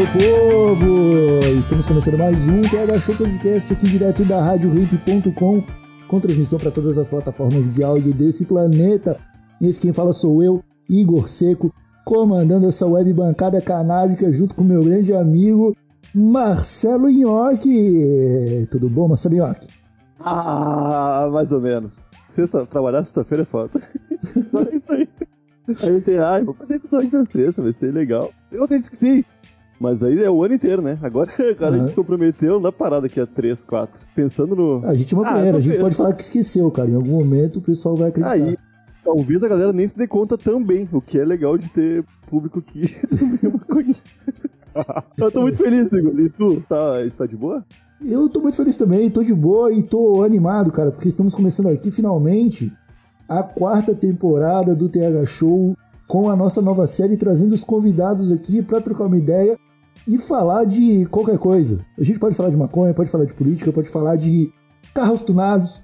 Meu povo! Estamos começando mais um TH Show Podcast aqui direto da RadioRimp.com com transmissão para todas as plataformas de áudio desse planeta. Esse quem fala sou eu, Igor Seco, comandando essa web bancada canábica junto com meu grande amigo Marcelo Nhoque. Tudo bom, Marcelo Nhoque? Ah, mais ou menos. Sexta, trabalhar sexta-feira é foda. é isso aí. Aí tem, ai, vou fazer episódio na sexta, vai ser legal. Eu até esqueci. Mas aí é o ano inteiro, né? Agora, agora a gente se comprometeu na parada aqui a 3, 4. Pensando no. A gente é uma Ah, primeira, a gente vendo. pode falar que esqueceu, cara. Em algum momento o pessoal vai acreditar. Aí, talvez a galera nem se dê conta também, o que é legal de ter público que também é. Eu tô muito feliz, Igor. E tu, tá, tá de boa? Eu tô muito feliz também, tô de boa e tô animado, cara, porque estamos começando aqui finalmente a quarta temporada do TH Show com a nossa nova série, trazendo os convidados aqui pra trocar uma ideia e falar de qualquer coisa. A gente pode falar de maconha, pode falar de política, pode falar de carros tunados,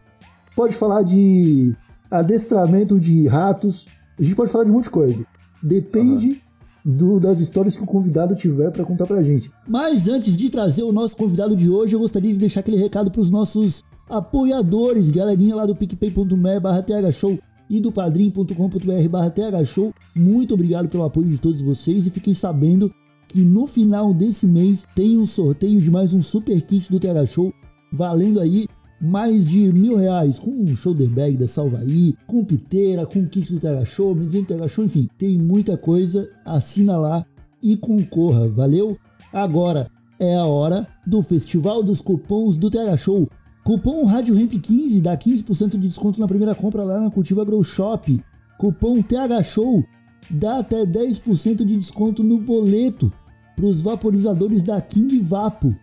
pode falar de adestramento de ratos, a gente pode falar de um monte de coisa. Depende do- das histórias que o convidado tiver pra contar pra gente. Mas antes de trazer o nosso convidado de hoje, eu gostaria de deixar aquele recado pros nossos apoiadores, galerinha lá do picpay.me barra thshow e do padrim.com.br barra thshow. Muito obrigado pelo apoio de todos vocês e fiquem sabendo que no final desse mês tem um sorteio de mais um super kit do TH Show, valendo aí mais de mil reais, com um shoulder bag da Salvaí, com piteira, com kit do TH Show, mesinha do TH Show, enfim, tem muita coisa, assina lá e concorra, valeu? Agora é a hora do Festival dos Cupons do TH Show. Cupom Rádio Ramp 15 dá 15% de desconto na primeira compra lá na Cultiva Grow Shop. Cupom TH Show dá até 10% de desconto no boleto para os vaporizadores da King Vapo.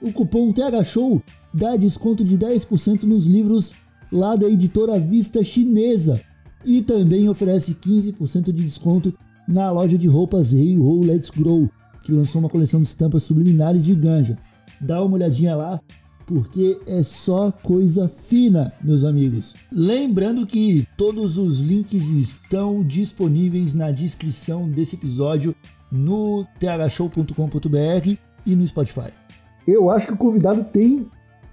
O cupom TH Show dá desconto de 10% nos livros lá da editora Vista Chinesa e também oferece 15% de desconto na loja de roupas Hey Ho Let's Grow, que lançou uma coleção de estampas subliminares de ganja. Dá uma olhadinha lá, porque é só coisa fina, meus amigos. Lembrando que todos os links estão disponíveis na descrição desse episódio no thshow.com.br e no Spotify. Eu acho que o convidado tem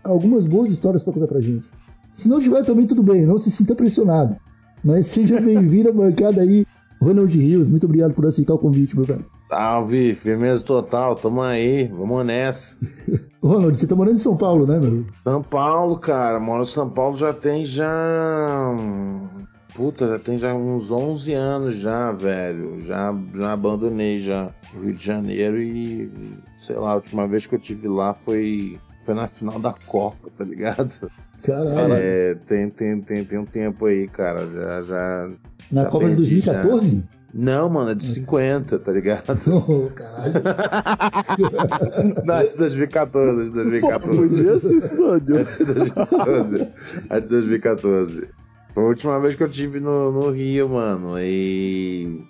algumas boas histórias para contar pra gente. Se não tiver também tudo bem, não se sinta pressionado. Mas seja bem-vindo à bancada aí, Ronald Rios. Muito obrigado por aceitar o convite, meu velho. Salve, firmeza total, tamo aí, vamos nessa. Ronald, você tá morando em São Paulo, né, meu? São Paulo, cara, moro em São Paulo já tem já. Puta, já tem já uns 11 anos já, velho. Já, já abandonei já o Rio de Janeiro e, sei lá, a última vez que eu tive lá foi, foi na final da Copa, tá ligado? Caralho. É, tem, tem, tem, tem um tempo aí, cara, já, já... Na já Copa de perdi, 2014? Não, mano, é de 50, tá ligado? Oh, caralho. Não, é de 2014, é de 2014. Podia ter esse nome. É de 2014. É de 2014. Foi a última vez que eu tive no, no Rio, mano. E.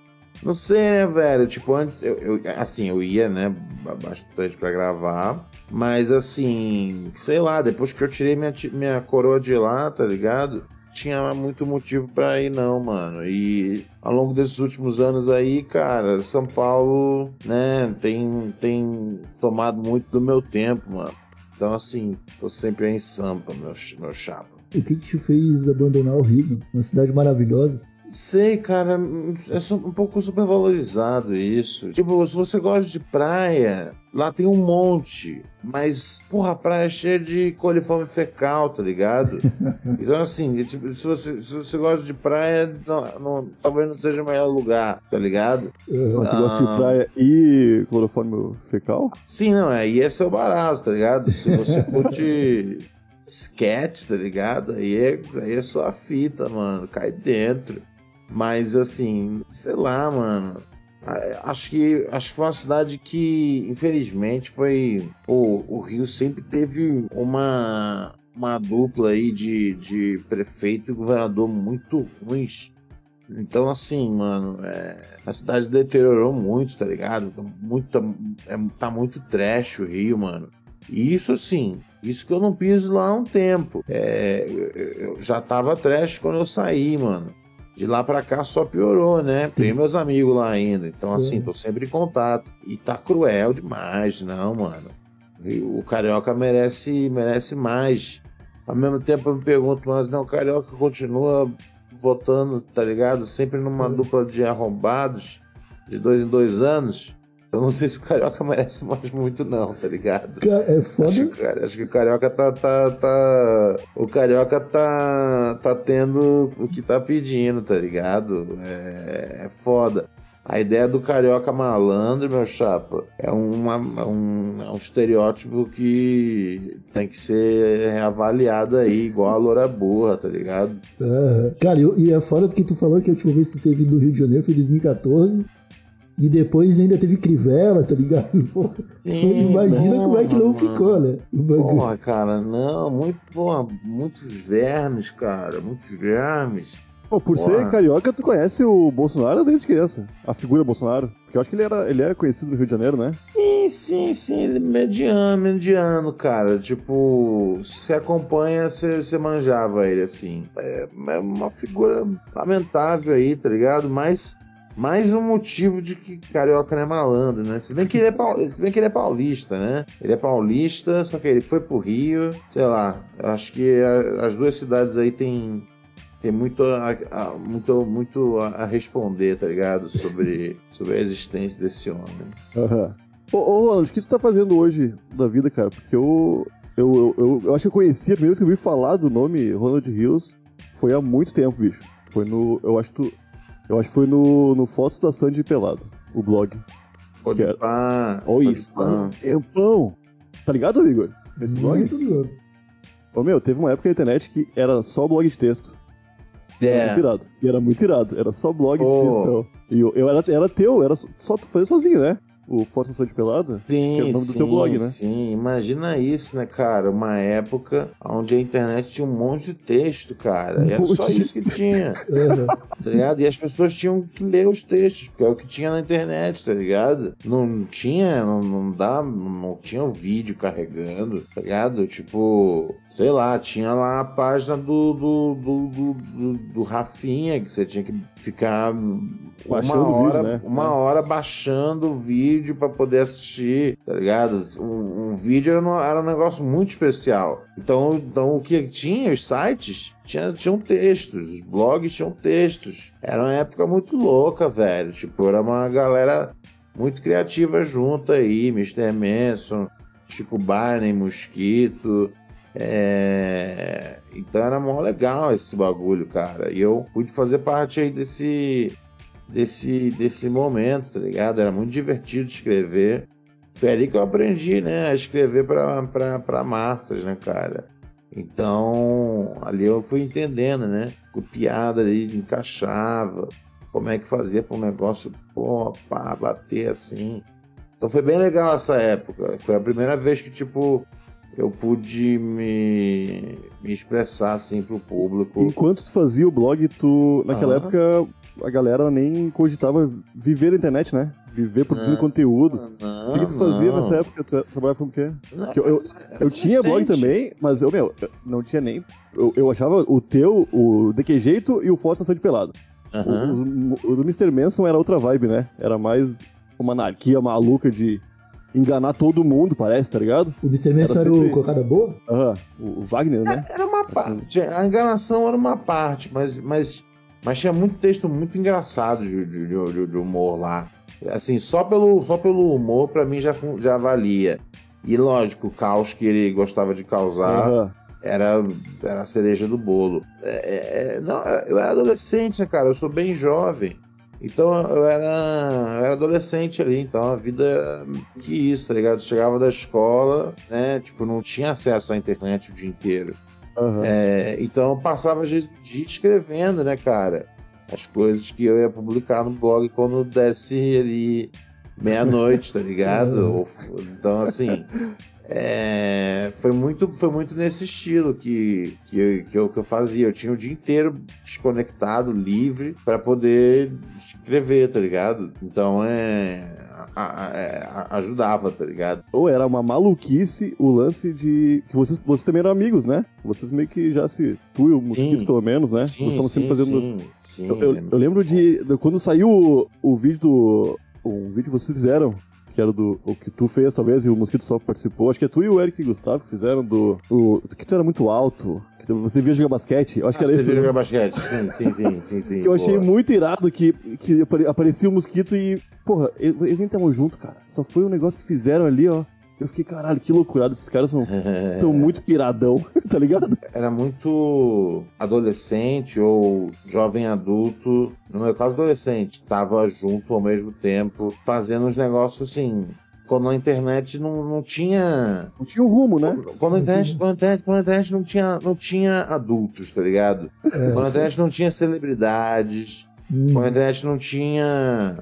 Não sei, né, velho? Tipo, antes. Eu, eu- assim, eu ia, né? ba- Bastante pra gravar. Mas assim. Sei lá, depois que eu tirei minha, minha coroa de lá, tá ligado? Tinha muito motivo pra ir, não, mano. E ao longo desses últimos anos aí, cara, São Paulo, né, tem, tem tomado muito do meu tempo, mano. Então, assim, tô sempre em Sampa, meu, meu chapa. O que, que te fez abandonar o Rio? Uma cidade maravilhosa. Sei, cara, é um pouco supervalorizado isso. Tipo, se você gosta de praia, lá tem um monte. Mas, porra, a praia é cheia de coliforme fecal, tá ligado? Então, assim, tipo, se, você, se você gosta de praia, não, não- talvez não seja o melhor lugar, tá ligado? Você gosta de Ah. praia e clorofórmio fecal? Sim, não, aí é seu barato, tá ligado? Se você curte sketch, tá ligado? Aí é, aí é só a fita, mano, cai dentro. Mas assim, sei lá, mano. Acho que, acho que foi uma cidade que, infelizmente, foi. O, o Rio sempre teve uma, uma dupla aí de, de prefeito e governador muito ruins. Então, assim, mano, é, a cidade deteriorou muito, tá ligado? Tá muito, é, tá muito trash o Rio, mano. E isso, assim, isso que eu não piso lá há um tempo. É, eu, eu já tava trash quando eu saí, mano. De lá pra cá só piorou, né? Tenho meus amigos lá ainda. Então, assim, tô sempre em contato. E tá cruel demais, não, mano. E O Carioca merece, merece mais. Ao mesmo tempo eu me pergunto, mas não, o Carioca continua votando, tá ligado? Sempre numa dupla de arrombados, de dois em dois anos. Eu não sei se o Carioca merece mais muito, não, tá ligado? É Acho, foda. cara, acho que o Carioca tá, tá, tá. O Carioca tá. tá tendo o que tá pedindo, tá ligado? É, é foda. A ideia do carioca malandro, meu chapa, é, uma, é um, é um estereótipo que tem que ser reavaliado aí, igual a loura burra, tá ligado? Aham. Cara, eu- e é foda porque tu falou que a última vez que tu teve no Rio de Janeiro foi em 2014. E depois ainda teve Crivella, tá ligado? Pô, Sim, imagina porra, como é que não mano. ficou, né? Porra, cara, não, muito, porra, muitos vermes, cara, muitos vermes. Pô, por Porra. ser carioca, tu conhece o Bolsonaro desde criança. A figura Bolsonaro. Porque eu acho que ele, era, ele é conhecido no Rio de Janeiro, né? Sim, sim, sim, ele é mediano, mediano, cara. Tipo, se acompanha, você você manjava ele, assim. É, é uma figura lamentável aí, tá ligado? Mas mais um motivo de que carioca não é malandro, né? Se bem que ele é, se bem que ele é paulista, né? Ele é paulista, só que ele foi pro Rio, sei lá. Acho que as duas cidades aí tem tem muito a, a- muito, muito a responder, tá ligado? Sobre, sobre a existência desse homem. Aham. Ô, ô, Ronald, o que tu tá fazendo hoje da vida, cara? Porque eu, eu, eu, eu, eu acho que eu conheci, a primeira vez que eu ouvi falar do nome Ronald Hills foi há muito tempo, bicho. Foi no. Eu acho que tu. Eu acho que foi no, no Fotos da Sandy Pelado, o blog. Pode Quero. pá. Olha isso, pá. Tempão! Tá ligado, Igor? Esse blog? Muito louco. Ô, meu, teve uma época na internet que era só blog de texto. Era É. muito irado. E era muito irado. Era só blog Oh. de textão. E eu, eu era, era teu, era só só tu fazer sozinho, né? O Fotos da Sandy Pelada. Sim, Que é o nome do sim, teu blog, né? Sim, imagina isso, né, cara? Uma época onde a internet tinha um monte de texto, cara. E era só isso que tinha, tá ligado? E as pessoas tinham que ler os textos, porque é o que tinha na internet, tá ligado? Não tinha, não, não dá, não tinha o vídeo carregando, tá ligado? Tipo, sei lá, tinha lá a página do, do, do, do, do- do Rafinha, que você tinha que ficar Baixando uma o vídeo, hora, né? uma É. hora baixando o vídeo pra poder assistir, tá ligado? Um, um vídeo era, uma- era um negócio muito especial. Então, então o que tinha, os sites, tinha, tinham textos, os blogs tinham textos. Era uma época muito louca, velho. Tipo, era uma galera muito criativa junto aí, Mr. Manson, Chico Barney, Mosquito. É... Então era mó legal esse bagulho, cara. E eu pude fazer parte aí desse, desse, desse momento, tá ligado? Era muito divertido escrever. Foi ali que eu aprendi, né, a escrever pra, pra, pra massas, né, cara? Então, ali eu fui entendendo, né? Com piada ali, encaixava. Como é que fazia para um negócio, pô, pá, bater assim. Então foi bem legal essa época. Foi a primeira vez que, tipo, eu pude me, me expressar assim pro público. Enquanto tu fazia o blog, tu. Naquela época, a galera nem cogitava viver na internet, né? Viver produzindo Não. conteúdo. Não, O que, que tu fazia não. nessa época? Tu trabalhava com o quê? Eu- eu- era Eu tinha blog também, mas eu, meu, eu não tinha nem. Eu, eu achava o teu, o De Que Jeito e o Foto Estação de Pelado. Aham. O, o- o do Mr. Manson era outra vibe, né? Era mais uma anarquia maluca de enganar todo mundo, parece, tá ligado? O Mr. Manson Era era o sempre- Cocada Boa? Aham, o o Wagner, né? Era uma parte. A enganação era uma parte, mas, mas, mas tinha muito texto muito engraçado de, de, de- de humor lá. Assim, só pelo, só pelo humor, pra mim, já, já valia. E lógico, o caos que ele gostava de causar Aham. era, era a cereja do bolo. É, é, é, não, eu era adolescente, né, cara? Eu sou bem jovem. Então eu era, eu era adolescente ali, então a vida era que isso, tá ligado? Chegava da escola, né? Tipo, não tinha acesso à internet o dia inteiro. aham. É, então eu passava de dia escrevendo, né, cara? as coisas que eu ia publicar no blog quando desse ali meia-noite, tá ligado? Então, assim, é, foi, muito, foi muito nesse estilo que, que, eu, que, eu, que eu fazia. Eu tinha o dia inteiro desconectado, livre, pra poder escrever, tá ligado? Então, é. a- a- é, a- ajudava, tá ligado? Ou era uma maluquice o lance de. que vocês, vocês também eram amigos, né? Vocês meio que já se. Tu e o Mosquito, Sim. pelo menos, né? Sim, vocês estavam sempre fazendo. sim, sim, Eu, eu- eu lembro de, de quando saiu o, o vídeo do. Um vídeo que vocês fizeram, que era do. O que tu fez, talvez, e o Mosquito só participou. Acho que é tu e o Eric e o Gustavo que fizeram do. O, que tu era muito alto. Você devia jogar basquete. Eu acho que era Você esse. viu né? jogar basquete? Sim, sim, sim, sim, sim. Que eu achei muito irado que, que apare- aparecia o mosquito e. Porra, eles eles nem estavam junto, cara. Só foi um negócio que fizeram ali, ó. Eu fiquei, caralho, que loucurado. Esses caras são tão muito piradão, tá ligado? Era muito adolescente ou jovem adulto, no meu caso adolescente, tava junto ao mesmo tempo, fazendo uns negócios assim. Quando a internet não, não tinha. Não tinha um rumo, né? Quando a internet, quando a internet, quando a internet não, tinha, não tinha adultos, tá ligado? Quando a internet não tinha celebridades, Hum, quando a internet não tinha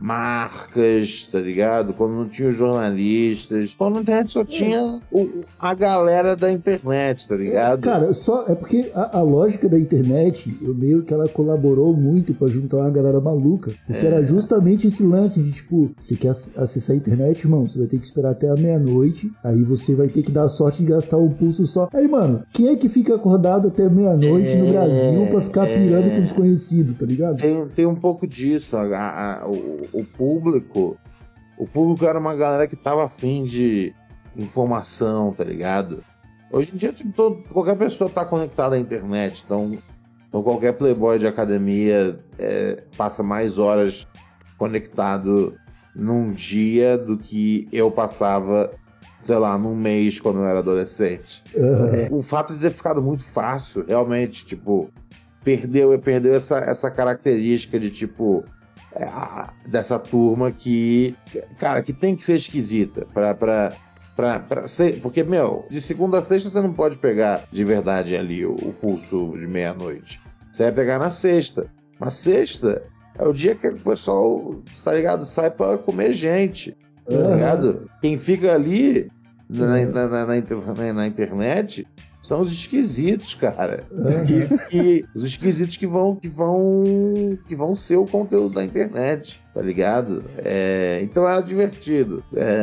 marcas, tá ligado? Quando não tinha os jornalistas. Quando a internet só tinha o- a galera da internet, tá ligado? Cara, só é porque a, a lógica da internet, eu meio que ela colaborou muito pra juntar uma galera maluca. Porque É. era justamente esse lance de tipo, você quer ac- acessar a internet, irmão, você vai ter que esperar até a meia-noite. Aí você vai ter que dar sorte de gastar um pulso só. Aí, mano, quem é que fica acordado até meia-noite no É, Brasil pra ficar pirando é. com desconhecido, tá ligado? Tem, tem um pouco disso. a- a- a- o, o público. O público era uma galera que tava afim de informação, tá ligado? Hoje em dia, tipo, todo- qualquer pessoa tá conectada à internet. Então, então qualquer playboy de academia é, passa mais horas conectado num dia do que eu passava, sei lá, num mês quando eu era adolescente. Aham. O fato de ter ficado muito fácil, realmente, tipo, perdeu, perdeu essa, essa característica de, tipo, dessa turma que, cara, que tem que ser esquisita pra, pra, pra, pra ser. Porque, meu, de segunda a sexta você não pode pegar de verdade ali o, o pulso de meia-noite. Você vai pegar na sexta. Mas sexta é o dia que o pessoal, tá ligado? Sai pra comer gente. Tá ligado? Quem fica ali na, na, na- na na- na internet são os esquisitos, cara. E, e os esquisitos que vão, que vão, que vão ser o conteúdo da internet, tá ligado? É, então era divertido. É,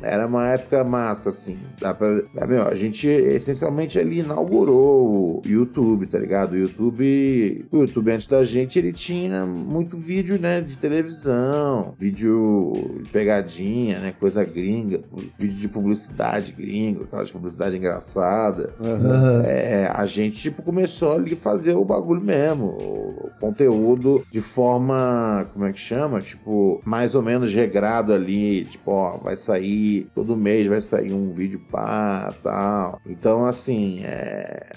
era uma época massa, assim. Dá pra, é, meu, a gente essencialmente ali inaugurou o YouTube, tá ligado? O YouTube, o YouTube antes da gente, ele tinha muito vídeo, né, de televisão, vídeo de pegadinha, né, coisa gringa, vídeo de publicidade gringa, aquela de publicidade engraçada. Aham. É, a gente tipo, começou ali a fazer o bagulho mesmo, o conteúdo de forma, como é que chama? Tipo, mais ou menos regrado ali, tipo, ó, vai sair, todo mês vai sair um vídeo pá, tal. Então, assim, é,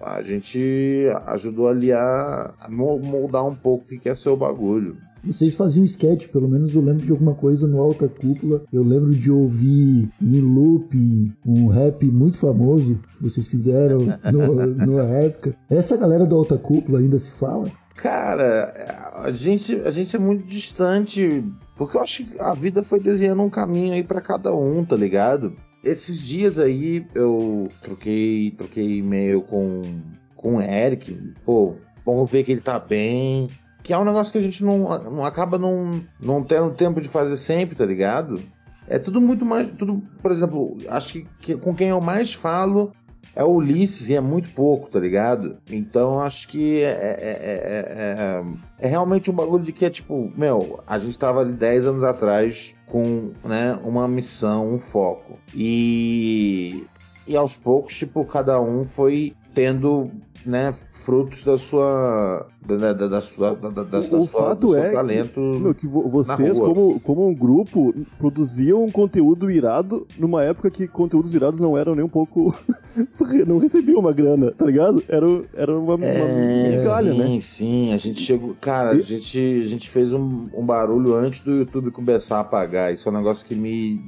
a gente ajudou ali a, a mo- moldar um pouco o que é ser o bagulho. Vocês faziam sketch, pelo menos eu lembro de alguma coisa no Alta Cúpula. Eu lembro de ouvir em loop um rap muito famoso que vocês fizeram no, numa época. Essa galera do Alta Cúpula ainda se fala? Cara, a gente, a gente é muito distante, porque eu acho que a vida foi desenhando um caminho aí pra cada um, tá ligado? Esses dias aí eu troquei, troquei e-mail com, com o Eric, pô, vamos ver que ele tá bem. Que é um negócio que a gente não, não acaba não, não tendo tempo de fazer sempre, tá ligado? É tudo muito mais. Tudo, por exemplo, acho que, que com quem eu mais falo é o Ulisses e é muito pouco, tá ligado? Então acho que é, é, é, é- é realmente um bagulho de que é tipo, meu, a gente tava ali 10 anos atrás com né, uma missão, um foco. E, e aos poucos, tipo, cada um foi tendo né, frutos da sua. da, da, da sua. Da, da, da O- sua- o fato do seu é que- talento. Meu, que vo- vocês, como, como um grupo, produziam um conteúdo irado numa época que conteúdos irados não eram nem um pouco. porque não recebiam uma grana, tá ligado? Era, era uma, uma É, migalha, sim, né? sim, a gente chegou. Cara, a E- gente, a gente fez um, um barulho antes do YouTube começar a apagar. Isso é um negócio que me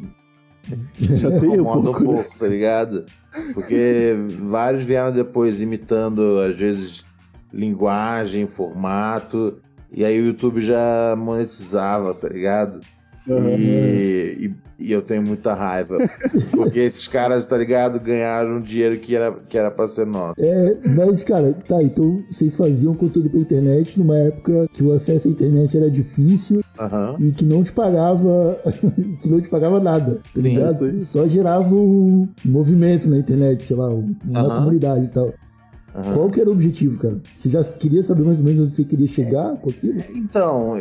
Chateia um incomoda pouco, né? tá ligado? Porque vários vieram depois imitando, às vezes, linguagem, formato. E aí o YouTube já monetizava, tá ligado? E, e, e eu tenho muita raiva. Porque esses caras, tá ligado, ganharam dinheiro que era, que era pra ser nosso. É, mas, cara, tá, então vocês faziam conteúdo pra internet numa época que o acesso à internet era difícil Aham. e que não te pagava, que não te pagava nada, tá ligado? isso aí. Só gerava um movimento na internet, sei lá, uma Aham. comunidade e tal. Aham. Qual que era o objetivo, cara? Você já queria saber mais ou menos onde você queria chegar com aquilo? Então,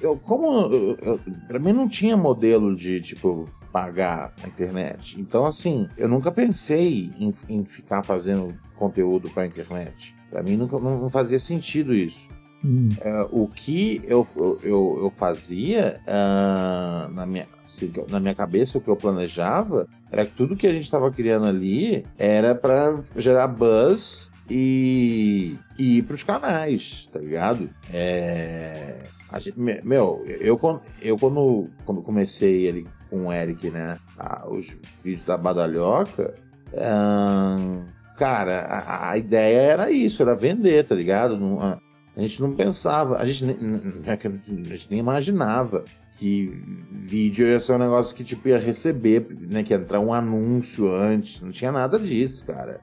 eu, como eu, eu- pra mim não tinha modelo de, tipo, pagar na internet. Então, assim, eu nunca pensei em, em ficar fazendo conteúdo pra internet. Pra mim nunca, não, fazia sentido isso. Hum, É, o que eu, eu, eu, fazia ah, na, minha, se- na minha cabeça, o que eu planejava, era que tudo que a gente estava criando ali era para gerar buzz e, e ir pros canais, tá ligado? É, gente- me- meu, eu, eu quando, quando comecei ali com o Eric, né, a- os vídeos da Badalhoca, ahn, cara, a, a ideia era isso, era vender, tá ligado? Não- a, a gente não pensava, a gente, nem- a gente nem imaginava que vídeo ia ser um negócio que tipo ia receber, né, que ia entrar um anúncio antes, não tinha nada disso, cara.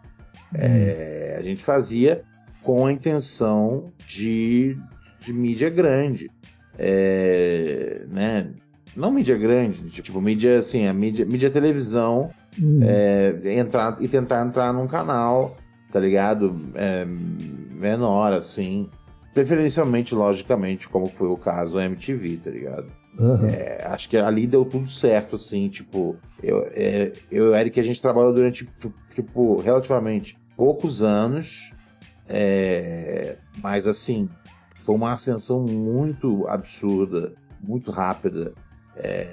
É, a gente fazia com a intenção de, de mídia grande, É, né? Não mídia grande, tipo mídia assim, a mídia, mídia televisão, hum. é, entrar e tentar entrar num canal, tá ligado? É, menor, assim. Preferencialmente, logicamente, como foi o caso da MTV, tá ligado? Aham. É, acho que ali deu tudo certo, assim, tipo, eu, é, eu e o Eric, a gente trabalhou durante, tipo, relativamente poucos anos, é, mas assim, foi uma ascensão muito absurda, muito rápida. É,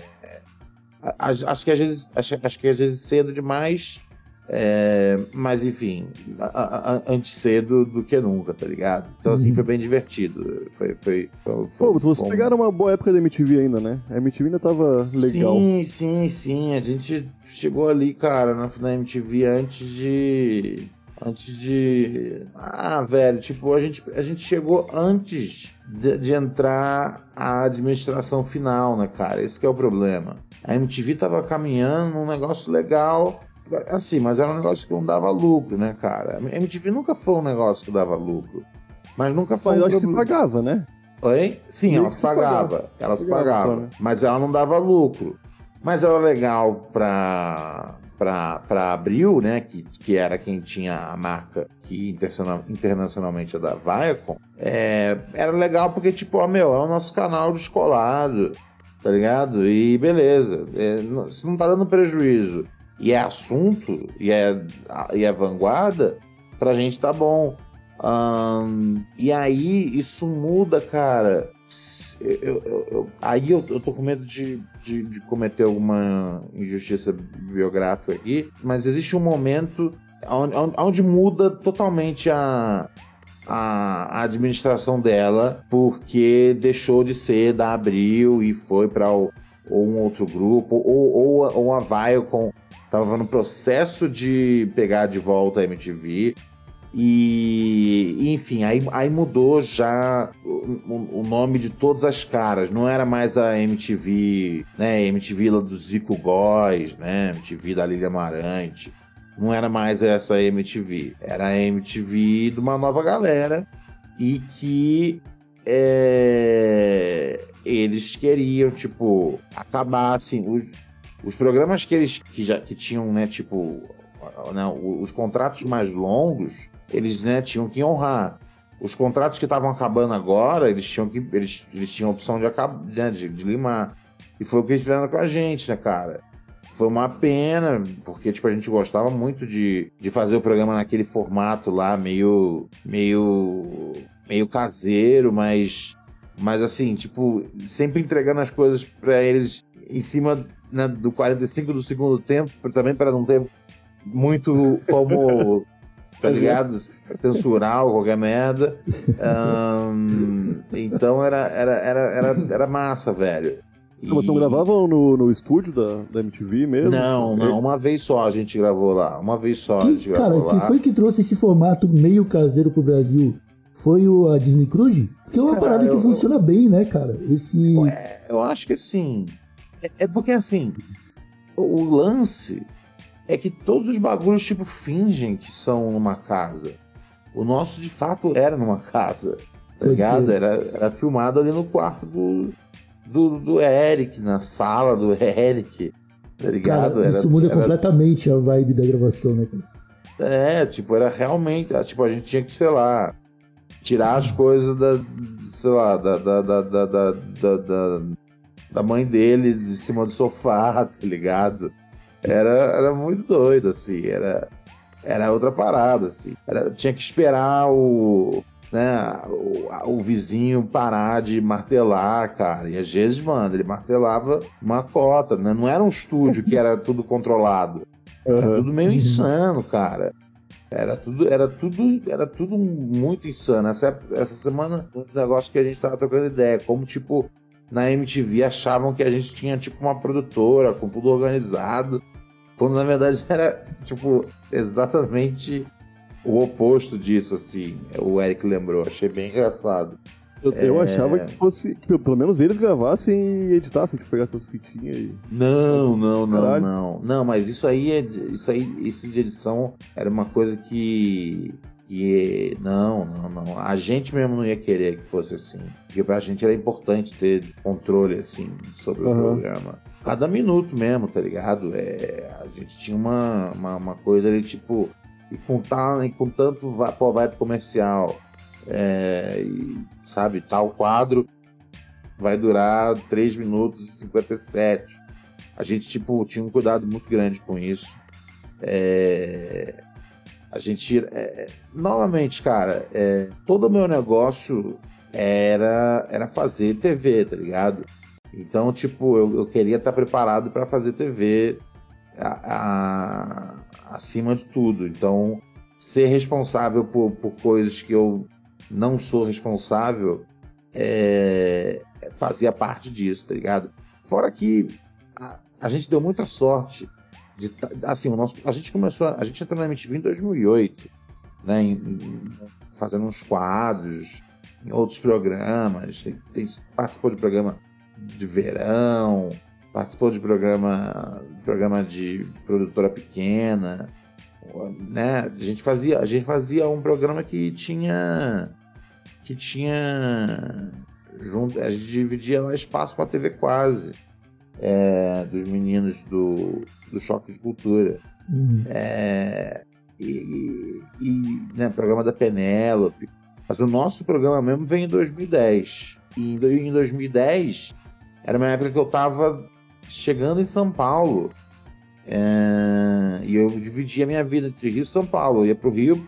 a- a- acho que às vezes, acho, acho que às vezes cedo demais, é, mas enfim, a- a- antes cedo do que nunca, tá ligado? Então assim, Uhum. foi bem divertido. Foi, foi, foi, foi- Pô, vocês pegaram uma boa época da MTV ainda, né? A MTV ainda tava legal. Sim, sim, sim. A gente chegou ali, cara, na, na MTV antes de. Antes de. Ah, velho, tipo, a gente, a gente chegou antes de, de entrar a administração final, né, cara? Esse que é o problema. A MTV tava caminhando num negócio legal. Assim, mas era um negócio que não dava lucro, né, cara? A MTV nunca foi um negócio que dava lucro. Mas nunca foi Mas um que se pagava, né? Oi? Sim, ela se pagava. pagava. Ela se Pagava pagava. né? Mas ela não dava lucro. Mas era legal pra, pra Abril, né? Que, que era quem tinha a marca que internacional- internacionalmente é da Viacom. É, era legal porque, tipo, ó, meu, é o nosso canal descolado, tá ligado? E beleza. É, não- se não tá dando prejuízo e é assunto, e é, e é vanguarda, pra gente tá bom. E aí isso muda, cara. Eu- eu- eu- aí eu, eu tô com medo de, de, de cometer alguma injustiça biográfica aqui, mas existe um momento onde, onde- muda totalmente a, a, a administração dela, porque deixou de ser da Abril e foi para ou um outro grupo, ou, ou, ou a Viacom estava no processo de pegar de volta a MTV. E, enfim, aí, aí mudou já o, o- nome de todas as caras. Não era mais a MTV, né? MTV lá do Zico Góes, né? MTV da Lilia Marante. Não era mais essa MTV. Era a MTV de uma nova galera. E que é, eles queriam, tipo, acabar assim. Os, os programas que eles que já que tinham, né, tipo, né, os contratos mais longos, eles, né, tinham que honrar. Os contratos que estavam acabando agora, eles tinham que eles, eles tinham a opção de acabar, né, de, de limar. E foi o que eles fizeram com a gente, né, cara? Foi uma pena, porque tipo, a gente gostava muito de, de fazer o programa naquele formato lá, meio. meio. meio caseiro, mas. Mas assim, tipo, sempre entregando as coisas pra eles em cima né, do 45 do segundo tempo, também para não ter muito como. Tá ligado? Censurar ou qualquer merda. Ahn, então era, era, era, era, era massa, velho. Ah, Vocês não gravavam no, no estúdio da, da MTV mesmo? Não, não, uma vez só a gente gravou lá. Uma vez só a gente Que, cara, gravou que lá. foi que trouxe esse formato meio caseiro pro Brasil? Foi o, a Disney Cruise? Porque é uma Cara, parada que eu- funciona bem, né, cara? Esse. É, eu acho que assim. É, é porque assim. O lance é que todos os bagulhos, tipo, fingem que são numa casa. O nosso, de fato, era numa casa. Tá ligado? Era, era filmado ali no quarto do, do, do Eric, na sala do Eric. Tá ligado? Cara, Era- isso muda era- completamente a vibe da gravação, né? É, tipo, era realmente. ah, Tipo, a gente tinha que, sei lá, tirar as coisas da. Sei lá. Da, da, da, da, da, da- da mãe dele de cima do sofá, tá ligado? Era, era muito doido, assim. Era, era outra parada, assim. Era, tinha que esperar o. Né, o, o vizinho parar de martelar, cara. E às vezes, mano, ele martelava uma cota, né? Não era um estúdio que era tudo controlado. Era tudo meio insano, cara. Era tudo, era tudo, era tudo muito insano. Essa, essa semana, um negócio que a gente tava trocando ideia, como tipo, na MTV achavam que a gente tinha tipo uma produtora com tudo organizado, quando na verdade era tipo exatamente o oposto disso, assim. O Eric lembrou, achei bem engraçado. Eu, eu É. achava que fosse. Que pelo menos eles gravassem e editassem, tipo, pegassem as fitinhas e. Não, não, não, Caralho. não. Não, mas isso aí é isso aí, isso de edição era uma coisa que que não, não, não. A gente mesmo não ia querer que fosse assim. Porque pra gente era importante ter controle assim sobre o Aham. programa. Cada minuto mesmo, tá ligado? É, a gente tinha uma, uma, uma coisa ali, tipo, e com, tal, e com tanto vai, pô, vai pro comercial. É, e, sabe, tal quadro vai durar 3 minutos e 57. A gente, tipo, tinha um cuidado muito grande com isso. É, A gente. é, Novamente, cara, é, todo o meu negócio era, era fazer TV, tá ligado? Então, tipo, eu, eu queria estar preparado para fazer TV a- a- acima de tudo. Então, ser responsável por, por coisas que eu não sou responsável é, fazia parte disso, tá ligado? Fora que a, a gente deu muita sorte de assim, o nosso, a gente começou, a gente entrou na MTV em 2008, né, em- em- fazendo uns quadros, em outros programas, tem, tem- participou de programa de verão, participou de programa, programa de produtora pequena, né? A gente fazia, a gente fazia um programa que tinha que tinha junto, a gente dividia lá espaço com a TV quase é, dos meninos do, do Choque de Cultura. Uhum. É, e, e- né, programa da Penélope. Mas o nosso programa mesmo veio em 2010. E em do- em 2010 era uma época que eu tava chegando em São Paulo. É, e eu dividia a minha vida entre Rio e São Paulo. Eu ia pro Rio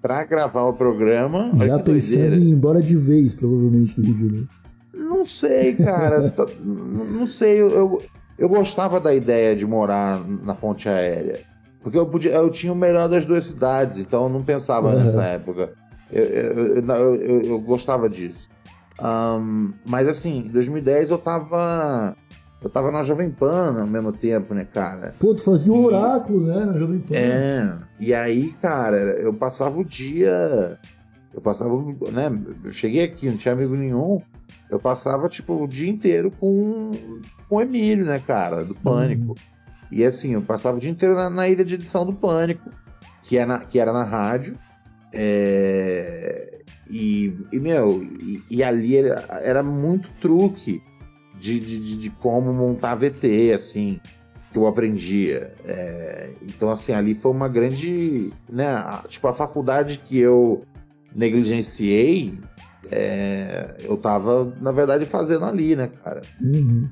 pra gravar o programa. Já pensando doideira. em ir embora de vez, provavelmente, do Rio de Janeiro. Não sei, cara. Não sei. Eu, eu, eu gostava da ideia de morar na ponte aérea. Porque eu, podia, eu tinha o melhor das duas cidades, então eu não pensava Uhum. nessa época. Eu, eu, eu, eu- gostava disso. Ahn, mas assim, em 2010 eu tava. Eu tava na Jovem Pan ao mesmo tempo, né, cara? Pô, tu fazia E- oráculo, né, na Jovem Pan. É, e aí, cara, eu passava o dia. Eu passava, né? Eu cheguei aqui, não tinha amigo nenhum. Eu passava, tipo, o dia inteiro com, com o Emílio, né, cara, do Pânico. E assim, eu passava o dia inteiro na, na ilha de edição do Pânico, que, é na, que era na rádio. É, e, e, meu, e, e ali era, era muito truque de, de, de- como montar VT, assim, que eu aprendia. É, então, assim, ali foi uma grande. Né, tipo, a faculdade que eu negligenciei, é, eu tava, na verdade, fazendo ali, né, cara? Uhum.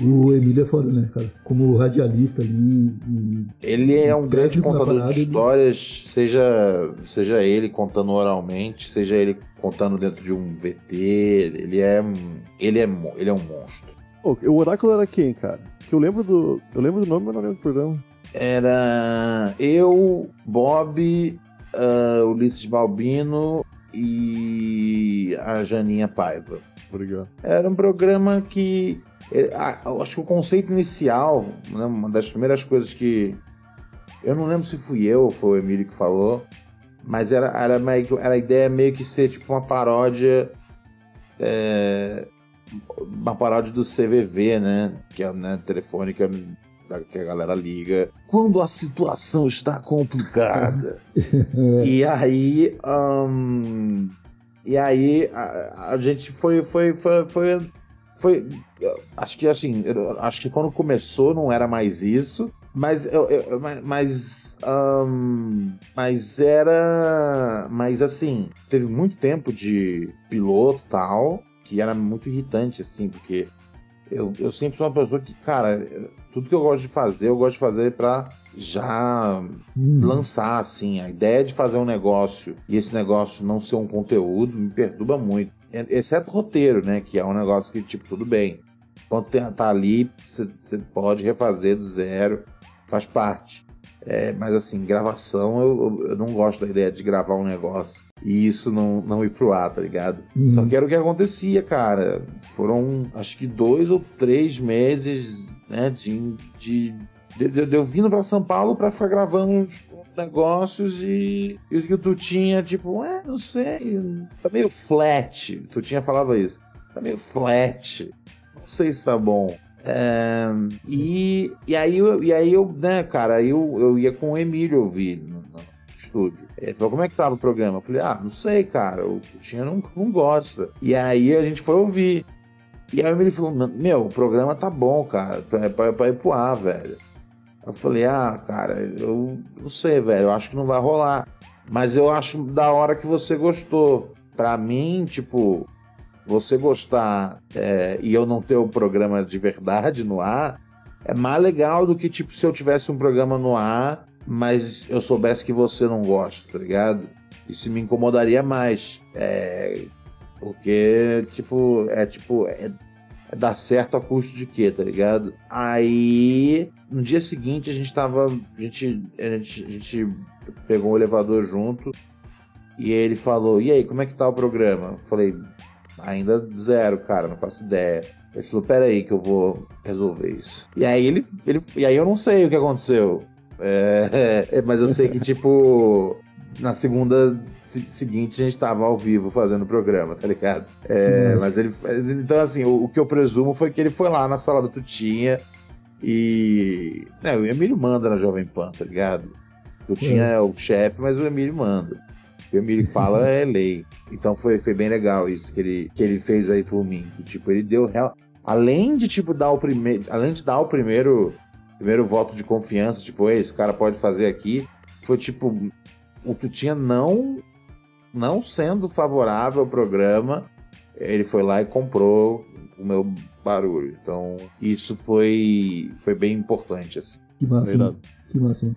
O Emílio é foda, né, cara? Como radialista ali e... Ele é um grande contador parada, de ele- histórias, seja, seja ele contando oralmente, seja ele contando dentro de um VT, ele é, um- ele é, ele é um monstro. O Oráculo era quem, cara? Que eu lembro do. Eu lembro do nome, mas não lembro do programa. Era eu, Bob, ah, Ulisses Balbino e a Janinha Paiva. Obrigado. Era um programa que. é, acho que o conceito inicial, né, uma das primeiras coisas que. Eu não lembro se fui eu ou foi o Emílio que falou, Mas era, era, meio era a ideia meio que ser tipo uma paródia. é, uma paródia do CVV, né? Que é né, telefônica que a galera liga quando a situação está complicada. e aí. ahn, e aí a, a gente foi. Foi. Foi. foi, foi- acho que assim. acho que quando começou não era mais isso. Mas, eu, eu- mas- ahn, mas era. Mas assim, teve muito tempo de piloto e tal, que era muito irritante, assim, porque eu, eu sempre sou uma pessoa que, cara, tudo que eu gosto de fazer, eu gosto de fazer pra já Hum, lançar, assim. A ideia de fazer um negócio e esse negócio não ser um conteúdo me perturba muito. Exceto o roteiro, né? Que é um negócio que, tipo, tudo bem. Quando tá ali, você pode refazer do zero, faz parte. É, mas assim, gravação, eu, eu- eu não gosto da ideia de gravar um negócio e isso não, não ir pro ar, tá ligado? Uhum. Só que era o que acontecia, cara. Foram acho que dois ou três meses, né, de, de, de, de- eu vindo pra São Paulo pra ficar gravando uns negócios e, e o que tu tinha, tipo, é, não sei, tá meio flat. Tu tinha falava isso, tá meio flat. Não sei se tá bom. É, e, e aí, eu, e aí eu, né, cara, eu, eu ia com o Emílio ouvir no, no estúdio. Ele falou, como é que tava o programa? Eu falei, ah, não sei, cara, o Tinha não, não gosta. E aí a gente foi ouvir. E aí Emílio falou, meu, o programa tá bom, cara, pra, pra, pra ir pro ar, velho. Eu falei, ah, cara, eu não sei, velho, eu acho que não vai rolar. Mas eu acho da hora que você gostou. Pra mim, tipo, você gostar é, e eu não ter o programa de verdade no ar é mais legal do que, tipo, se eu tivesse um programa no ar, mas eu soubesse que você não gosta, tá ligado? Isso me incomodaria mais. É, porque, tipo, é tipo. É dar certo a custo de quê, tá ligado? Aí, no dia seguinte, a gente tava. A gente, a gente, a gente pegou um elevador junto e ele falou: E aí, como é que tá o programa? Eu falei: Ainda zero, cara, não faço ideia. Ele falou: Pera aí, que eu vou resolver isso. E aí, ele, ele, e aí eu não sei o que aconteceu. É, é, mas eu sei que, tipo, na segunda se- seguinte a gente tava ao vivo fazendo o programa, tá ligado? É, mas ele. mas, então, assim, o, o que eu presumo foi que ele foi lá na sala da Tutinha e. Né, o Emílio manda na Jovem Pan, tá ligado? Tutinha é o chefe, mas o Emílio manda. O Emílio fala é lei. Então foi, foi bem legal isso que ele, que ele fez aí por mim. Que, tipo, ele deu real. Além de, tipo, dar o primeiro. Além de dar o primeiro. Primeiro voto de confiança, tipo, "Ei, esse cara pode fazer aqui. Foi tipo. O Tutinha não. Não sendo favorável ao programa, ele foi lá e comprou o meu barulho. Então, isso foi, foi bem importante, assim. que massa, que massa.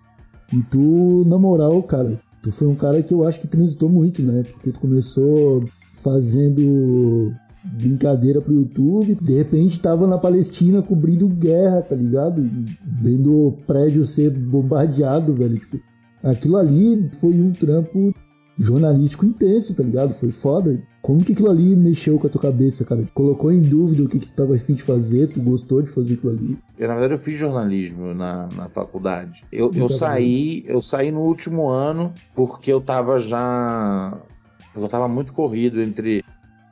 E tu, na moral, cara, tu foi um cara que eu acho que transitou muito, né? Porque tu começou fazendo brincadeira pro YouTube, de repente tava na Palestina cobrindo guerra, tá ligado? Vendo o prédio ser bombardeado, velho. Tipo, aquilo ali foi um trampo jornalístico intenso, tá ligado? Foi foda. Como que aquilo ali mexeu com a tua cabeça, cara? Colocou em dúvida o que, que tu tava afim de fazer, tu gostou de fazer aquilo ali. Eu, na verdade, eu fiz jornalismo na, na faculdade. Eu, eu Muito saí, eu saí no último ano porque eu tava já. Eu tava muito corrido entre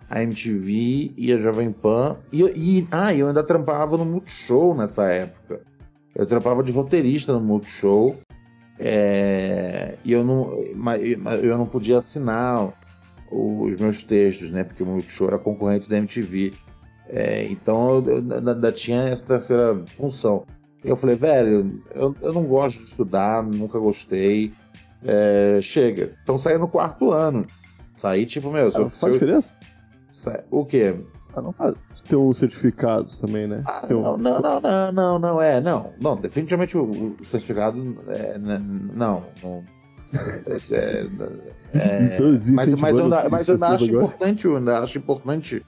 a MTV e a Jovem Pan. E, eu- e ah, eu ainda trampava no Multishow nessa época. Eu trampava de roteirista no Multishow. É, e eu não, eu não podia assinar os meus textos, né? Porque o Multishow era concorrente da MTV. É, então eu, ainda- tinha essa terceira função. Eu falei, velho, eu, eu não gosto de estudar, nunca gostei. É, chega. Então saí no quarto ano. Saí, tipo, meu, Ah, faz eu- diferença? sa- o quê? Ah, não faz. Tem um certificado também, né? Ah, Tem um- não, não, não, não, não, não, é, não. Não, definitivamente o, o certificado é, né, não. não é, é, Então, mas, mas, eu, mas eu acho agora. importante, eu acho importante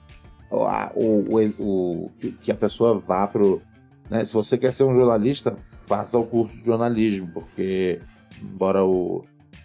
o, o, o, o- que- que a pessoa vá pro. Né, se você quer ser um jornalista, faça o curso de jornalismo, porque embora o,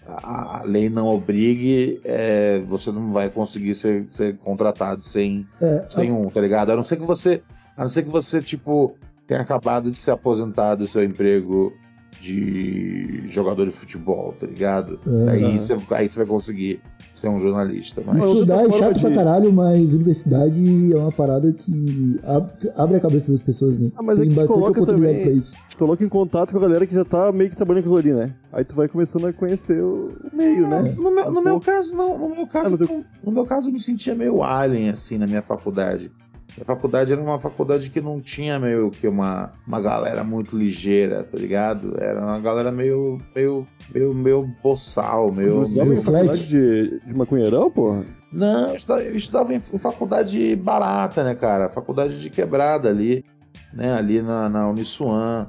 a, a lei não obrigue, é, você não vai conseguir ser, ser contratado sem, É, sem um, tá ligado? A não ser que você. A não ser que você, tipo, tenha acabado de se aposentar do seu emprego de jogador de futebol, tá ligado? Uhum. Aí você aí você vai conseguir ser um jornalista. Mas... Estudar é chato forma pra de- caralho, mas universidade é uma parada que ab- abre a cabeça das pessoas, né? Ah, mas é Tem que bastante coloca oportunidade também- pra isso. Te coloca em contato com a galera que já tá meio que trabalhando com ali, né? Aí tu vai começando a conhecer o meio, né? No meu, no meu caso, não. No meu caso, Ah, no teu- não- no meu caso, eu me sentia meio alien, assim, na minha faculdade. Minha faculdade era uma faculdade que não tinha meio que uma, uma galera muito ligeira, tá ligado? Era uma galera meio. meio. meio, meio boçal, meio. Você meio... faculdade de, de maconheirão, porra? Não, eu estudava, eu estudava em, faculdade barata, né, cara? Faculdade de quebrada ali, né? Ali na, na Uniswan,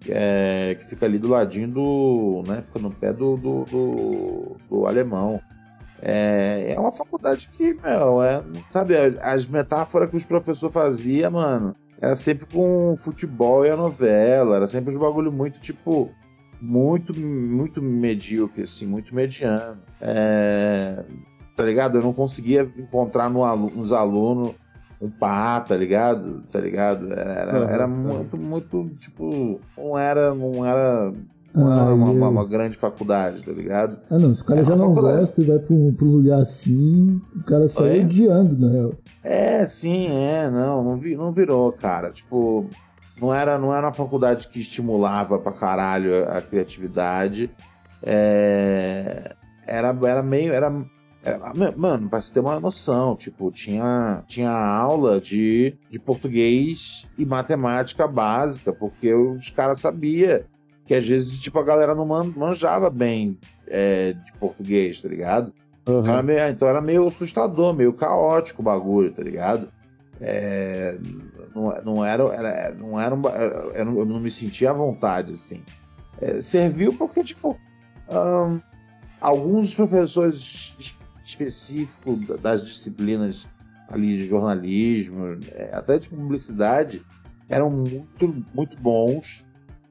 que, é, que fica ali do ladinho do. né? Fica no pé do, do, do, do alemão. É, é uma faculdade que, meu, é, sabe, as metáforas que os professores faziam, mano, era sempre com futebol e a novela, era sempre uns bagulho muito, tipo, muito, muito medíocre, assim, muito mediano. É, tá ligado? Eu não conseguia encontrar no alu- nos alunos um pá, tá ligado? Tá ligado? Era, era, era muito, muito, tipo, não era, não era, não Ah, uma, eu- uma- uma grande faculdade, tá ligado? Ah, não, se o cara É já não faculdade. gosta e vai pra um, pra um lugar assim, o cara sai Oi? odiando, na real. É, sim, é, não, não, vi, não virou, cara. Tipo, não era, não era uma faculdade que estimulava pra caralho a, a criatividade. É, era, era meio. Era, era- mano, pra você ter uma noção, tipo, tinha, tinha aula de, de português e matemática básica, porque os caras sabiam que às vezes, tipo, a galera não man- manjava bem é, de português, tá ligado? Então era, meio, então era meio assustador, meio caótico o bagulho, tá ligado? É, não, não era, era, não era, um- era- eu não- me sentia à vontade, assim. É, serviu porque, tipo, ahn, alguns professores es- específicos da- das disciplinas ali de jornalismo, é, até de publicidade, eram muito, muito bons.